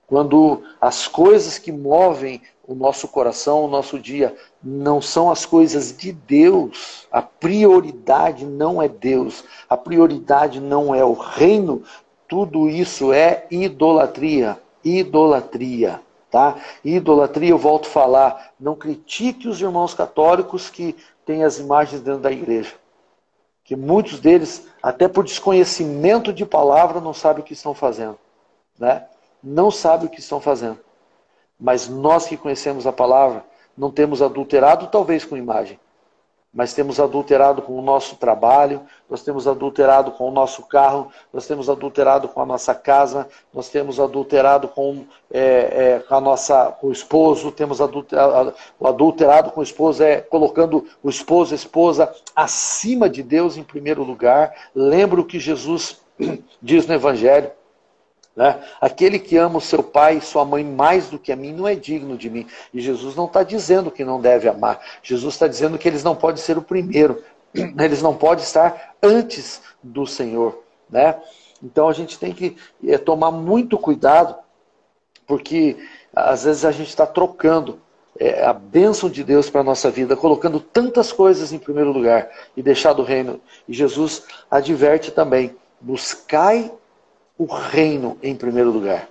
Quando as coisas que movem o nosso coração, o nosso dia, não são as coisas de Deus, a prioridade não é Deus, a prioridade não é o reino, tudo isso é idolatria. Idolatria. Tá? Idolatria, eu volto a falar, não critique os irmãos católicos que têm as imagens dentro da igreja. Que muitos deles, até por desconhecimento de palavra, não sabem o que estão fazendo. Né? Não sabem o que estão fazendo. Mas nós que conhecemos a palavra, não temos adulterado, talvez com imagem, mas temos adulterado com o nosso trabalho, nós temos adulterado com o nosso carro, nós temos adulterado com a nossa casa, nós temos adulterado com, é, é, com a nossa, com o esposo, temos adulterado, o adulterado com o esposo é colocando o esposo, a esposa acima de Deus em primeiro lugar. Lembra o que Jesus diz no Evangelho. Né? Aquele que ama o seu pai e sua mãe mais do que a mim não é digno de mim. E Jesus não está dizendo que não deve amar. Jesus está dizendo que eles não podem ser o primeiro. Eles não podem estar antes do Senhor. Né? Então a gente tem que é, tomar muito cuidado, porque às vezes a gente está trocando é, a bênção de Deus para a nossa vida, colocando tantas coisas em primeiro lugar e deixar do reino. E Jesus adverte também: buscai o reino em primeiro lugar.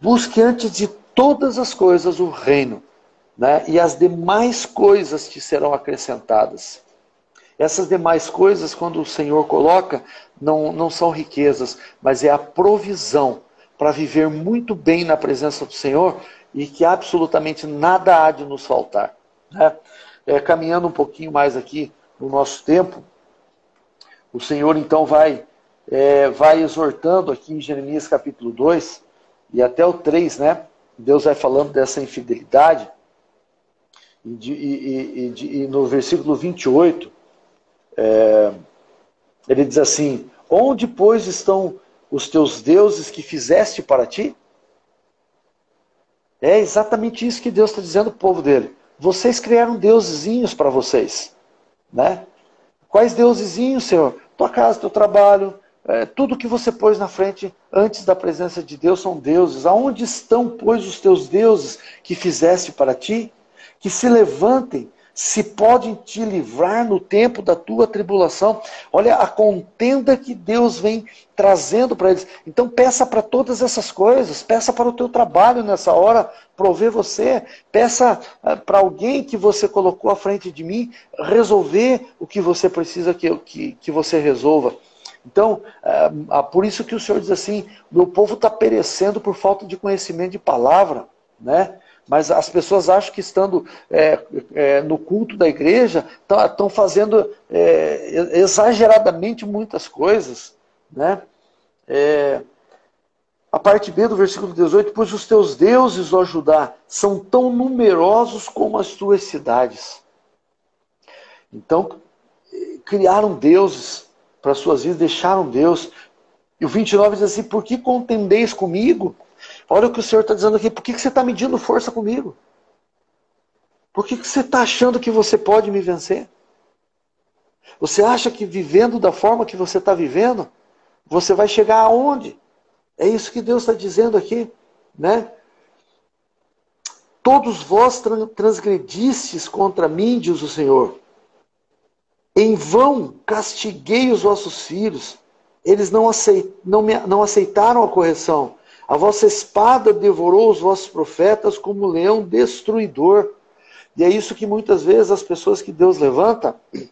Busque antes de todas as coisas o reino, né? e as demais coisas te serão acrescentadas. Essas demais coisas, quando o Senhor coloca, não, não são riquezas, mas é a provisão para viver muito bem na presença do Senhor e que absolutamente nada há de nos faltar. Né? É, caminhando um pouquinho mais aqui no nosso tempo, o Senhor então vai é, vai exortando aqui em Jeremias capítulo 2 e até o 3, né? Deus vai falando dessa infidelidade. E, de, e, e, e no versículo 28, é, ele diz assim: Onde, pois, estão os teus deuses que fizeste para ti? É exatamente isso que Deus está dizendo para o povo dele. Vocês criaram deusezinhos para vocês. Né? Quais deusezinhos, Senhor? Tua casa, teu trabalho, é, tudo que você pôs na frente antes da presença de Deus são deuses. Aonde estão, pois, os teus deuses que fizeste para ti? Que se levantem, se podem te livrar no tempo da tua tribulação. Olha a contenda que Deus vem trazendo para eles. Então peça para todas essas coisas, peça para o teu trabalho nessa hora prover você, peça eh, para alguém que você colocou à frente de mim resolver o que você precisa que, que, que você resolva. Então, é, por isso que o Senhor diz assim: meu povo está perecendo por falta de conhecimento de palavra, né? Mas as pessoas acham que estando é, é, no culto da igreja estão fazendo é, exageradamente muitas coisas, né? É, a parte B do versículo 18: Pois os teus deuses, ó Judá, são tão numerosos como as tuas cidades. Então, criaram deuses para suas vidas, deixaram Deus. E o 29 diz assim: Por que contendeis comigo? Olha o que o Senhor está dizendo aqui. Por que, que você está medindo força comigo? Por que, que você está achando que você pode me vencer? Você acha que vivendo da forma que você está vivendo, você vai chegar aonde? É isso que Deus está dizendo aqui, né? Todos vós transgredistes contra mim, diz o Senhor. Em vão castiguei os vossos filhos, eles não, aceit, não, me, não aceitaram a correção. A vossa espada devorou os vossos profetas como leão destruidor. E é isso que muitas vezes as pessoas que Deus levanta,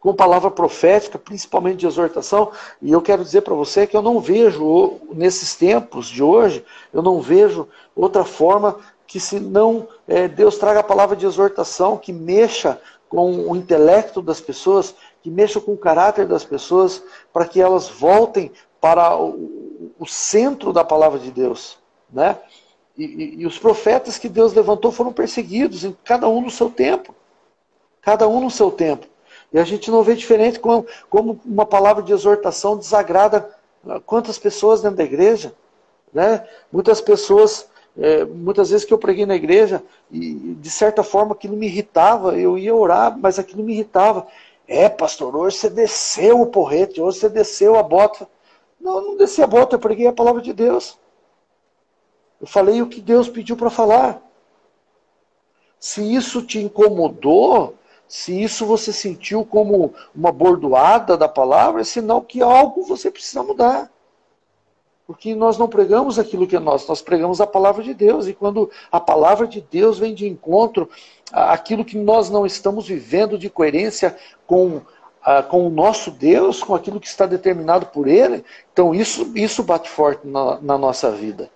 com palavra profética, principalmente de exortação, e eu quero dizer para você que eu não vejo, nesses tempos de hoje, eu não vejo outra forma que se não é, Deus traga a palavra de exortação, que mexa com o intelecto das pessoas, que mexa com o caráter das pessoas, para que elas voltem para o, o centro da palavra de Deus. Né? E, e, e, os profetas que Deus levantou foram perseguidos, em cada um no seu tempo. Cada um no seu tempo. E a gente não vê diferente como, como uma palavra de exortação desagrada quantas pessoas dentro da igreja. Né? Muitas pessoas, é, muitas vezes que eu preguei na igreja, e de certa forma aquilo me irritava, eu ia orar, mas aquilo me irritava. É, pastor, hoje você desceu o porrete, hoje você desceu a bota. Não, não desci a bota, eu preguei a palavra de Deus. Eu falei o que Deus pediu para falar. Se isso te incomodou, se isso você sentiu como uma bordoada da palavra, é sinal que algo você precisa mudar. Porque nós não pregamos aquilo que é nosso, nós pregamos a palavra de Deus. E quando a palavra de Deus vem de encontro àquilo que nós não estamos vivendo de coerência com, com o nosso Deus, com aquilo que está determinado por Ele, então isso, isso bate forte na, na nossa vida.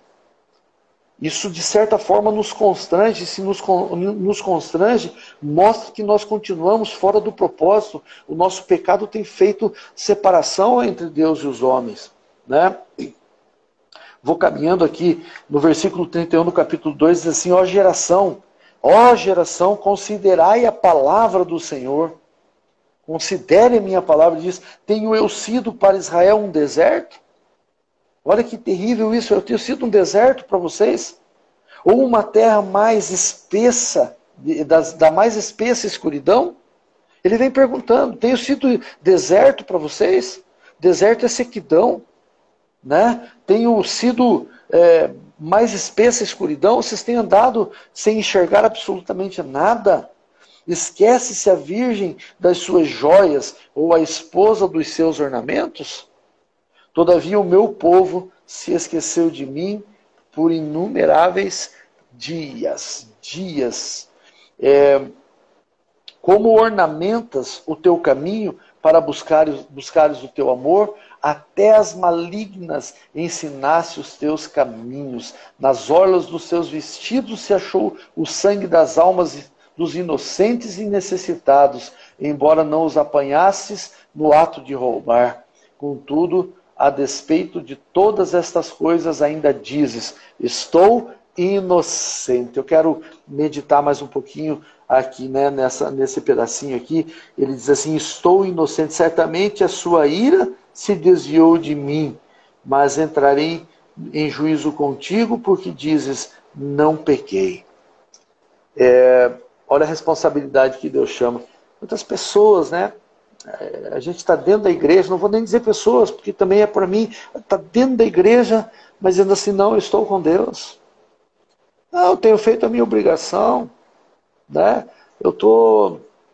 Isso, de certa forma, nos constrange, se nos, nos constrange, mostra que nós continuamos fora do propósito. O nosso pecado tem feito separação entre Deus e os homens. Né? Vou caminhando aqui no versículo 31 do capítulo 2, diz assim: Ó geração, ó geração, considerai a palavra do Senhor. Considere a minha palavra, diz: Tenho eu sido para Israel um deserto? Olha que terrível isso, eu tenho sido um deserto para vocês? Ou uma terra mais espessa, da mais espessa escuridão? Ele vem perguntando: tenho sido deserto para vocês? Deserto é sequidão né, tenham sido é, mais espessa a escuridão, vocês têm andado sem enxergar absolutamente nada. Esquece-se a virgem das suas joias ou a esposa dos seus ornamentos? Todavia o meu povo se esqueceu de mim por inumeráveis dias, dias. É, como ornamentas o teu caminho para buscares, buscares o teu amor, até as malignas ensinasse os teus caminhos. Nas orlas dos seus vestidos se achou o sangue das almas dos inocentes e necessitados, embora não os apanhasses no ato de roubar. Contudo, a despeito de todas estas coisas, ainda dizes: Estou inocente. Eu quero meditar mais um pouquinho aqui, né, nessa, nesse pedacinho aqui. Ele diz assim: Estou inocente. Certamente a sua ira se desviou de mim, mas entrarei em juízo contigo, porque dizes, não pequei. É, olha a responsabilidade que Deus chama. Muitas pessoas, né? É, a gente está dentro da igreja, não vou nem dizer pessoas, porque também é para mim, está dentro da igreja, mas dizendo assim, não, eu estou com Deus. Não, eu tenho feito a minha obrigação, né? Eu estou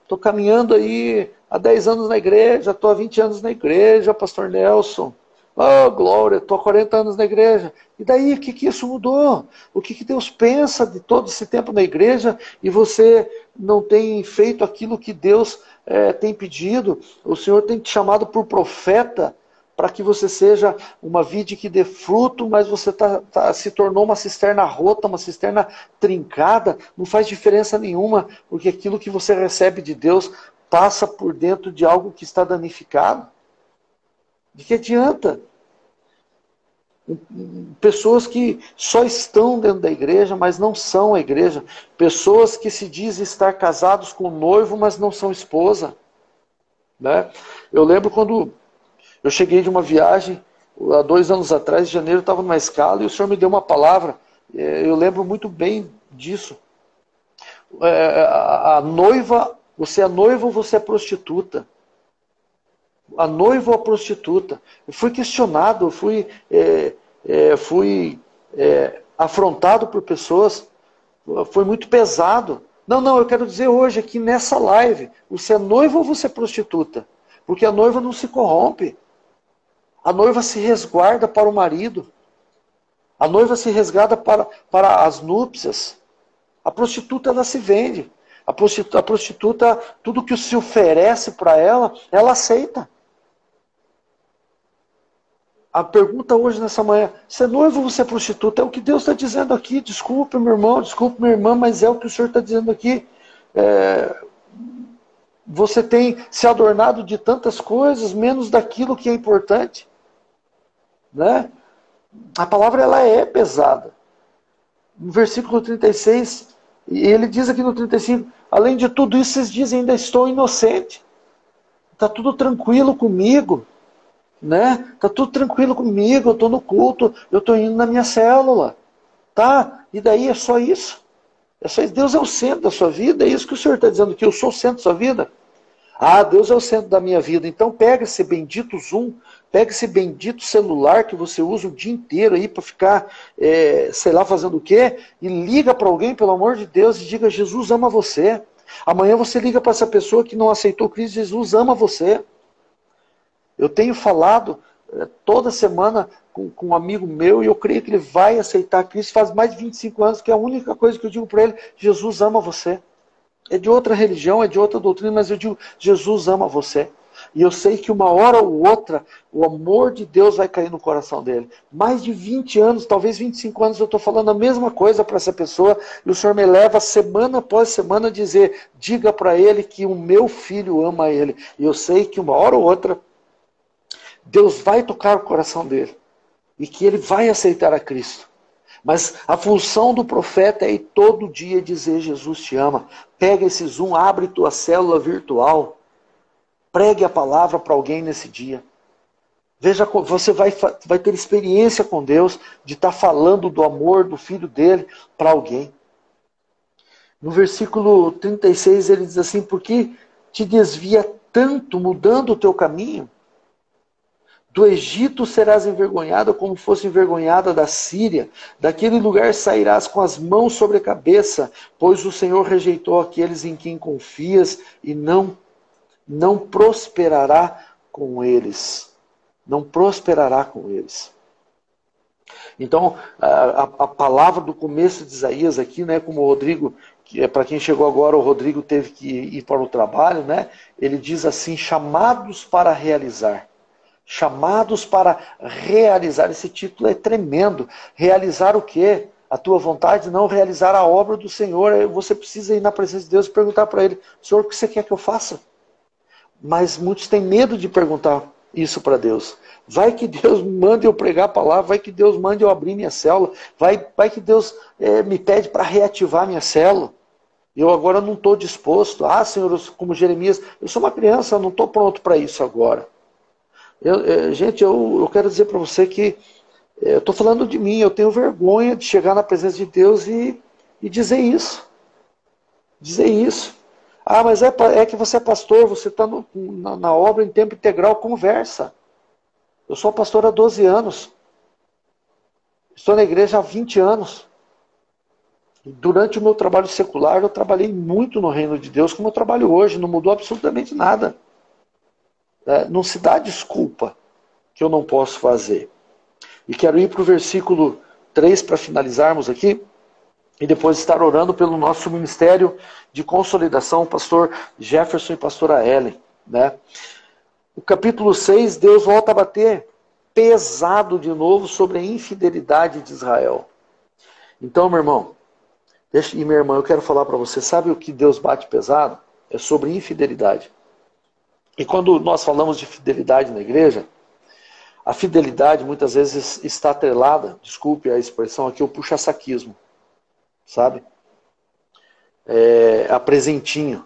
tô, tô caminhando aí há 10 anos na igreja, estou há 20 anos na igreja, pastor Nelson. Oh, glória, estou há 40 anos na igreja. E daí, o que, que isso mudou? O que, que Deus pensa de todo esse tempo na igreja e você não tem feito aquilo que Deus é, tem pedido? O Senhor tem te chamado por profeta para que você seja uma vide que dê fruto, mas você tá, tá, se tornou uma cisterna rota, uma cisterna trincada, não faz diferença nenhuma, porque aquilo que você recebe de Deus passa por dentro de algo que está danificado? De que adianta? Pessoas que só estão dentro da igreja, mas não são a igreja. Pessoas que se dizem estar casados com o noivo, mas não são esposa. Né? Eu lembro quando eu cheguei de uma viagem, há dois anos atrás, em janeiro, estava numa escala e o senhor me deu uma palavra. É, eu lembro muito bem disso. É, a noiva você é noivo ou você é prostituta? A noiva ou a prostituta? Eu fui questionado, eu fui, é, é, fui é, afrontado por pessoas, foi muito pesado. Não, não, eu quero dizer hoje aqui nessa live, você é noivo ou você é prostituta? Porque a noiva não se corrompe. A noiva se resguarda para o marido. A noiva se resguarda para, para as núpcias. A prostituta ela se vende. A prostituta, a prostituta tudo que se oferece para ela, ela aceita. A pergunta hoje nessa manhã, você é noivo ou você é prostituta? É o que Deus está dizendo aqui. Desculpe, meu irmão, desculpe, minha irmã, mas é o que o Senhor está dizendo aqui. É... você tem se adornado de tantas coisas, menos daquilo que é importante. Né? A palavra ela é pesada. No versículo 36, e ele diz aqui no 35, além de tudo isso, vocês dizem, ainda estou inocente. Está tudo tranquilo comigo. Né? Tá tudo tranquilo comigo, eu estou no culto, eu estou indo na minha célula. Tá? E daí é só isso. É só isso. Deus é o centro da sua vida, é isso que o Senhor está dizendo, que eu sou o centro da sua vida. Ah, Deus é o centro da minha vida. Então pega esse bendito Zoom, pega esse bendito celular que você usa o dia inteiro aí para ficar, é, sei lá, fazendo o quê, e liga para alguém, pelo amor de Deus, e diga: Jesus ama você. Amanhã você liga para essa pessoa que não aceitou Cristo, Jesus ama você. Eu tenho falado é, toda semana com, com, um amigo meu e eu creio que ele vai aceitar Cristo. Faz mais de 25 anos que é a única coisa que eu digo para ele: Jesus ama você. É de outra religião, é de outra doutrina, mas eu digo: Jesus ama você. E eu sei que uma hora ou outra o amor de Deus vai cair no coração dele. Mais de 20 anos, talvez 25 anos, eu estou falando a mesma coisa para essa pessoa e o Senhor me leva semana após semana a dizer: diga para ele que o meu filho ama ele. E eu sei que uma hora ou outra Deus vai tocar o coração dele e que ele vai aceitar a Cristo. Mas a função do profeta é ir todo dia dizer: Jesus te ama. Pega esse Zoom, abre tua célula virtual. Pregue a palavra para alguém nesse dia. Veja, você vai, vai ter experiência com Deus de estar tá falando do amor do filho dele para alguém. No versículo 36 ele diz assim: Por que te desvia tanto, mudando o teu caminho? Do Egito serás envergonhada como fosse envergonhada da Síria. Daquele lugar sairás com as mãos sobre a cabeça, pois o Senhor rejeitou aqueles em quem confias e não não prosperará com eles. Não prosperará com eles. Então, a, a palavra do começo de Isaías aqui, né, como o Rodrigo, que é para quem chegou agora, o Rodrigo teve que ir para o trabalho, né? Ele diz assim: chamados para realizar chamados para realizar. Esse título é tremendo. Realizar o quê? A tua vontade, não realizar a obra do Senhor. Você precisa ir na presença de Deus e perguntar para Ele: Senhor, o que você quer que eu faça? Mas muitos têm medo de perguntar isso para Deus. Vai que Deus mande eu pregar a palavra, vai que Deus mande eu abrir minha célula, vai, vai que Deus é, me pede para reativar minha célula. Eu agora não estou disposto. Ah, Senhor, como Jeremias, eu sou uma criança, eu não estou pronto para isso agora. Eu, é, gente, eu, eu quero dizer para você que é, eu estou falando de mim, eu tenho vergonha de chegar na presença de Deus e, e dizer isso. Dizer isso. Ah, mas é, é que você é pastor, você está na, na, obra em tempo integral, conversa. Eu sou pastor há 12 anos. Estou na igreja há 20 anos. Durante o meu trabalho secular, eu trabalhei muito no reino de Deus, como eu trabalho hoje, não mudou absolutamente nada. É, não se dá desculpa que eu não posso fazer. E quero ir para o versículo 3 para finalizarmos aqui. E depois estar orando pelo nosso ministério de consolidação, pastor Jefferson e pastora Ellen. Né? O capítulo 6, Deus volta a bater pesado de novo sobre a infidelidade de Israel. Então, meu irmão, deixa, e minha irmã, eu quero falar para você, sabe o que Deus bate pesado? É sobre infidelidade. E quando nós falamos de fidelidade na igreja, a fidelidade muitas vezes está atrelada, desculpe a expressão aqui, o puxa-saquismo, sabe? É, a presentinho.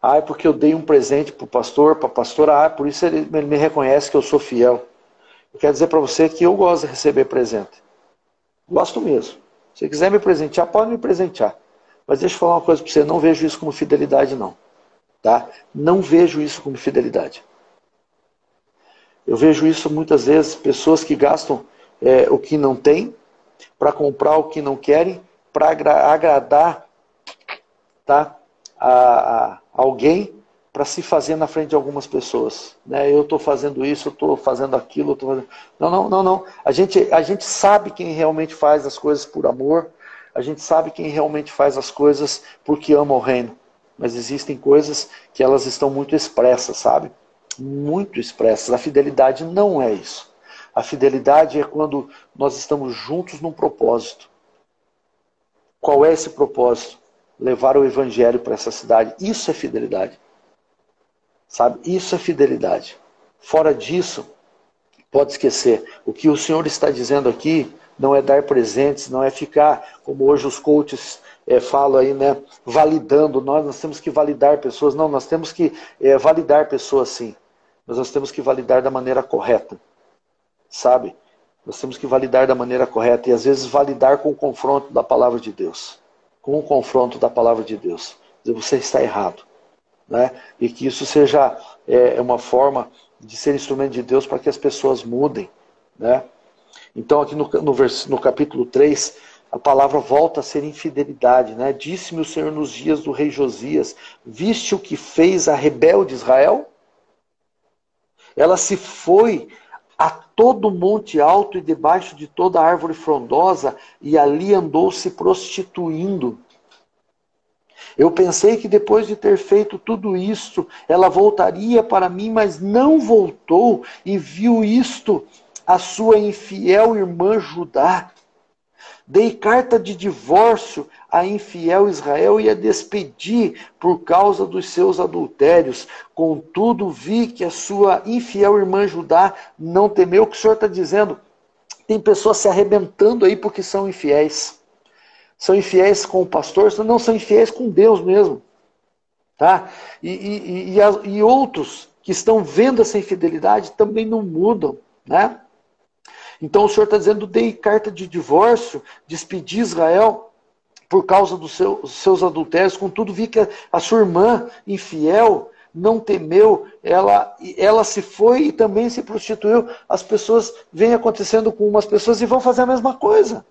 Ah, é porque eu dei um presente para o pastor, para a pastora, ah, por isso ele, me reconhece que eu sou fiel. Eu quero dizer para você que eu gosto de receber presente. Gosto mesmo. Se quiser me presentear, pode me presentear. Mas deixa eu falar uma coisa para você, não vejo isso como fidelidade, não. Tá? Não vejo isso como fidelidade. Eu vejo isso muitas vezes, pessoas que gastam é, o que não têm para comprar o que não querem, para agra agradar tá, a, a alguém para se fazer na frente de algumas pessoas. Né? Eu estou fazendo isso, eu estou fazendo aquilo. Fazendo... Não, não, não, não. A gente, a gente sabe quem realmente faz as coisas por amor, a gente sabe quem realmente faz as coisas porque ama o reino mas existem coisas que elas estão muito expressas, sabe? Muito expressas. A fidelidade não é isso. A fidelidade é quando nós estamos juntos num propósito. Qual é esse propósito? levar o evangelho para essa cidade. Isso é fidelidade. Sabe? Isso é fidelidade. Fora disso, pode esquecer. O que o Senhor está dizendo aqui não é dar presentes, não é ficar, como hoje os coaches é, aí, né, validando. Nós, nós temos que validar pessoas. Não, nós temos que é, validar pessoas sim. Mas nós temos que validar da maneira correta. Sabe? Nós temos que validar da maneira correta e às vezes validar com o confronto da palavra de Deus. Com o confronto da palavra de Deus. Dizer, você está errado. Né? E que isso seja é, uma forma de ser instrumento de Deus para que as pessoas mudem. Né? Então, aqui no, no, no capítulo 3, a palavra volta a ser infidelidade. Né? Disse-me o Senhor nos dias do rei Josias: Viste o que fez a rebelde Israel? Ela se foi a todo monte alto e debaixo de toda árvore frondosa, e ali andou se prostituindo. Eu pensei que depois de ter feito tudo isto, ela voltaria para mim, mas não voltou e viu isto a sua infiel irmã Judá. Dei carta de divórcio à infiel Israel e a despedi por causa dos seus adultérios. Contudo, vi que a sua infiel irmã Judá não temeu. O que o senhor está dizendo? Tem pessoas se arrebentando aí porque são infiéis. São infiéis com o pastor, não são infiéis com Deus mesmo. Tá? E, e, e, e outros que estão vendo essa infidelidade também não mudam. Né? Então o Senhor está dizendo: dei carta de divórcio, despedi Israel por causa dos seu, seus adultérios. Contudo, vi que a, a sua irmã infiel não temeu, ela, ela se foi e também se prostituiu. As pessoas vêm acontecendo com umas pessoas e vão fazer a mesma coisa.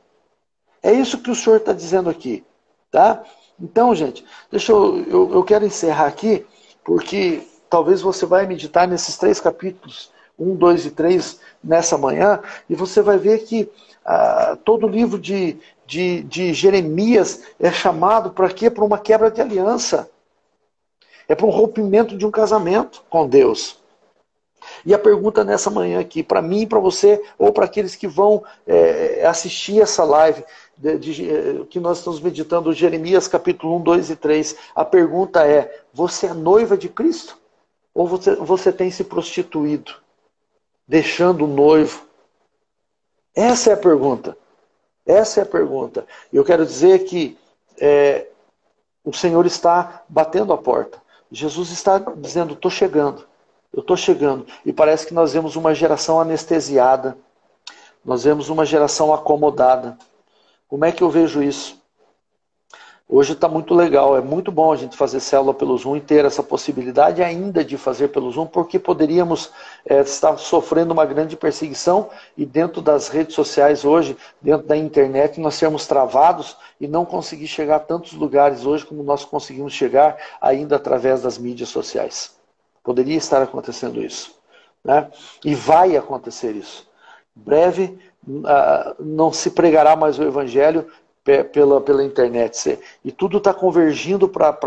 É isso que o Senhor está dizendo aqui. Tá? Então, gente, deixa eu, eu, eu quero encerrar aqui, porque talvez você vai meditar nesses três capítulos 1, 2 e 3 nessa manhã, e você vai ver que ah, todo o livro de, de, de Jeremias é chamado para quê? Para uma quebra de aliança. É para um rompimento de um casamento com Deus. E a pergunta nessa manhã aqui, para mim, para você, ou para aqueles que vão é, assistir essa live, de, de, eh, que nós estamos meditando, Jeremias capítulo 1, 2 e 3, a pergunta é: você é noiva de Cristo? Ou você, você tem se prostituído? Deixando o noivo? Essa é a pergunta. Essa é a pergunta. Eu quero dizer que é, o Senhor está batendo a porta. Jesus está dizendo: estou chegando, eu estou chegando. E parece que nós vemos uma geração anestesiada, nós vemos uma geração acomodada. Como é que eu vejo isso? Hoje está muito legal, é muito bom a gente fazer célula pelo Zoom e ter essa possibilidade ainda de fazer pelo Zoom, porque poderíamos é, estar sofrendo uma grande perseguição e dentro das redes sociais hoje, dentro da internet, nós sermos travados e não conseguir chegar a tantos lugares hoje como nós conseguimos chegar ainda através das mídias sociais. Poderia estar acontecendo isso. Né? E vai acontecer isso. Breve, uh, não se pregará mais o Evangelho pela, pela internet. E tudo está convergindo para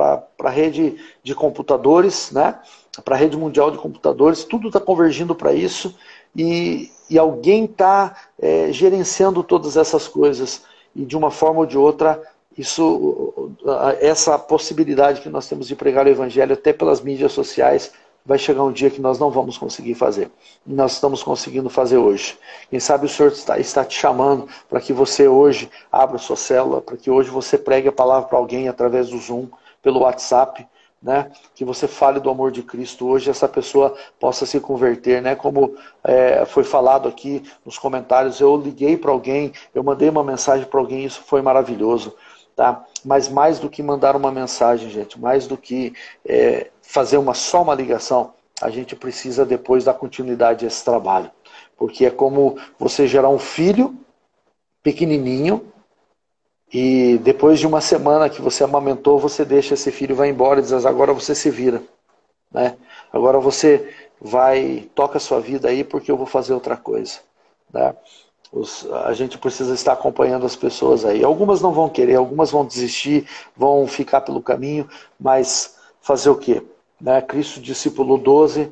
a rede de computadores, né? para a rede mundial de computadores, tudo está convergindo para isso e, e alguém está é, gerenciando todas essas coisas. E de uma forma ou de outra, isso, essa possibilidade que nós temos de pregar o evangelho até pelas mídias sociais vai chegar um dia que nós não vamos conseguir fazer. E nós estamos conseguindo fazer hoje. Quem sabe o Senhor está, está te chamando para que você hoje abra sua célula, para que hoje você pregue a palavra para alguém através do Zoom, pelo WhatsApp, né? que você fale do amor de Cristo hoje, essa pessoa possa se converter, né? Como é, foi falado aqui nos comentários, eu liguei para alguém, eu mandei uma mensagem para alguém, isso foi maravilhoso. Tá? Mas mais do que mandar uma mensagem, gente, mais do que é, fazer uma só uma ligação, a gente precisa depois dar continuidade a esse trabalho. Porque é como você gerar um filho pequenininho e depois de uma semana que você amamentou, você deixa esse filho vai embora e diz: agora você se vira, né? Agora você vai toca a sua vida aí porque eu vou fazer outra coisa, né? Os, a gente precisa estar acompanhando as pessoas aí. Algumas não vão querer, algumas vão desistir, vão ficar pelo caminho, mas fazer o quê? Né? Cristo discipulou 12,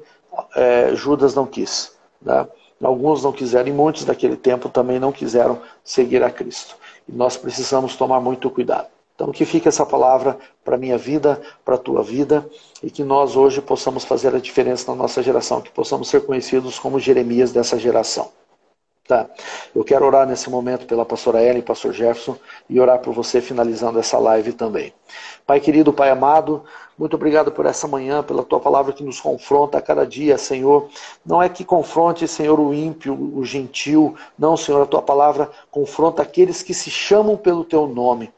é, Judas não quis. Né? Alguns não quiseram, e muitos daquele tempo também não quiseram seguir a Cristo. E nós precisamos tomar muito cuidado. Então, que fique essa palavra para a minha vida, para a tua vida, e que nós hoje possamos fazer a diferença na nossa geração, que possamos ser conhecidos como Jeremias dessa geração. Tá. Eu quero orar nesse momento pela pastora Ellen, pastor Jefferson, e orar por você finalizando essa live também. Pai querido, Pai amado, muito obrigado por essa manhã, pela tua palavra que nos confronta a cada dia, Senhor. Não é que confronte, Senhor, o ímpio, o gentil. Não, Senhor, a tua palavra confronta aqueles que se chamam pelo teu nome.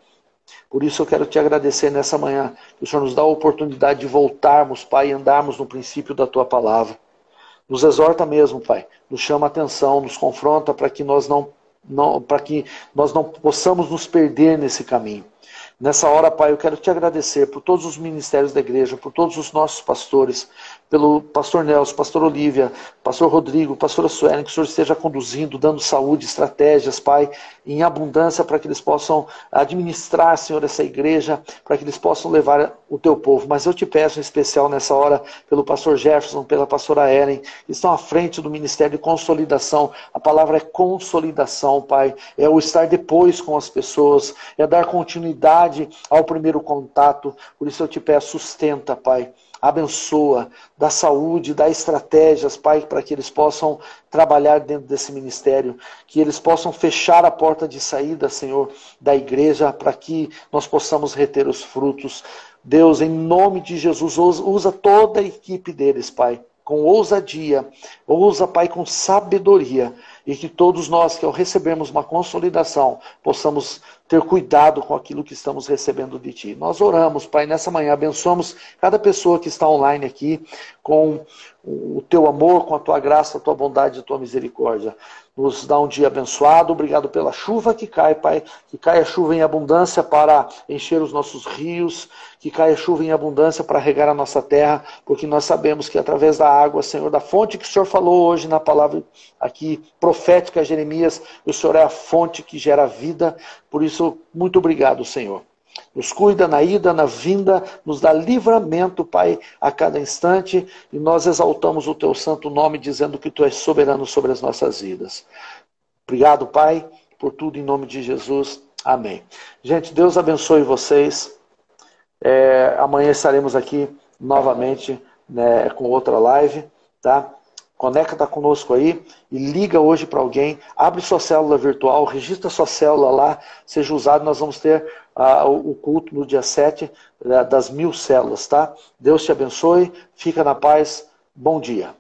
Por isso eu quero te agradecer nessa manhã, que o Senhor nos dá a oportunidade de voltarmos, Pai, e andarmos no princípio da tua palavra. Nos exorta mesmo, Pai. Nos chama atenção, nos confronta para que nós não, não para que nós não possamos nos perder nesse caminho. Nessa hora, Pai, eu quero te agradecer por todos os ministérios da igreja, por todos os nossos pastores, pelo pastor Nelson, pastor Olívia, pastor Rodrigo, pastora Suelen, que o Senhor esteja conduzindo, dando saúde, estratégias, Pai, em abundância para que eles possam administrar, Senhor, essa igreja, para que eles possam levar o teu povo. Mas eu te peço em especial nessa hora pelo pastor Jefferson, pela pastora Ellen, que estão à frente do ministério de consolidação. A palavra é consolidação, Pai. É o estar depois com as pessoas, é dar continuidade ao primeiro contato. Por isso eu te peço, sustenta, Pai abençoa, dá saúde, dá estratégias, Pai, para que eles possam trabalhar dentro desse ministério, que eles possam fechar a porta de saída, Senhor, da igreja, para que nós possamos reter os frutos. Deus, em nome de Jesus, usa toda a equipe deles, Pai, com ousadia, ousa, Pai, com sabedoria, e que todos nós, que ao recebermos uma consolidação, possamos ter cuidado com aquilo que estamos recebendo de Ti. Nós oramos, Pai, nessa manhã, abençoamos cada pessoa que está online aqui com o Teu amor, com a Tua graça, a Tua bondade, a Tua misericórdia nos dá um dia abençoado. Obrigado pela chuva que cai, Pai. Que caia chuva em abundância para encher os nossos rios. Que caia chuva em abundância para regar a nossa terra. Porque nós sabemos que através da água, Senhor, da fonte que o Senhor falou hoje na palavra aqui profética, Jeremias, o Senhor é a fonte que gera vida. Por isso, muito obrigado, Senhor. Nos cuida na ida, na vinda, nos dá livramento, Pai, a cada instante, e nós exaltamos o teu santo nome, dizendo que tu és soberano sobre as nossas vidas. Obrigado, Pai, por tudo em nome de Jesus. Amém. Gente, Deus abençoe vocês. É, amanhã estaremos aqui novamente né, com outra live, tá? Conecta conosco aí e liga hoje para alguém, abre sua célula virtual, registra sua célula lá, seja usado, nós vamos ter uh, o culto no dia 7 uh, das mil células, tá? Deus te abençoe, fica na paz, bom dia.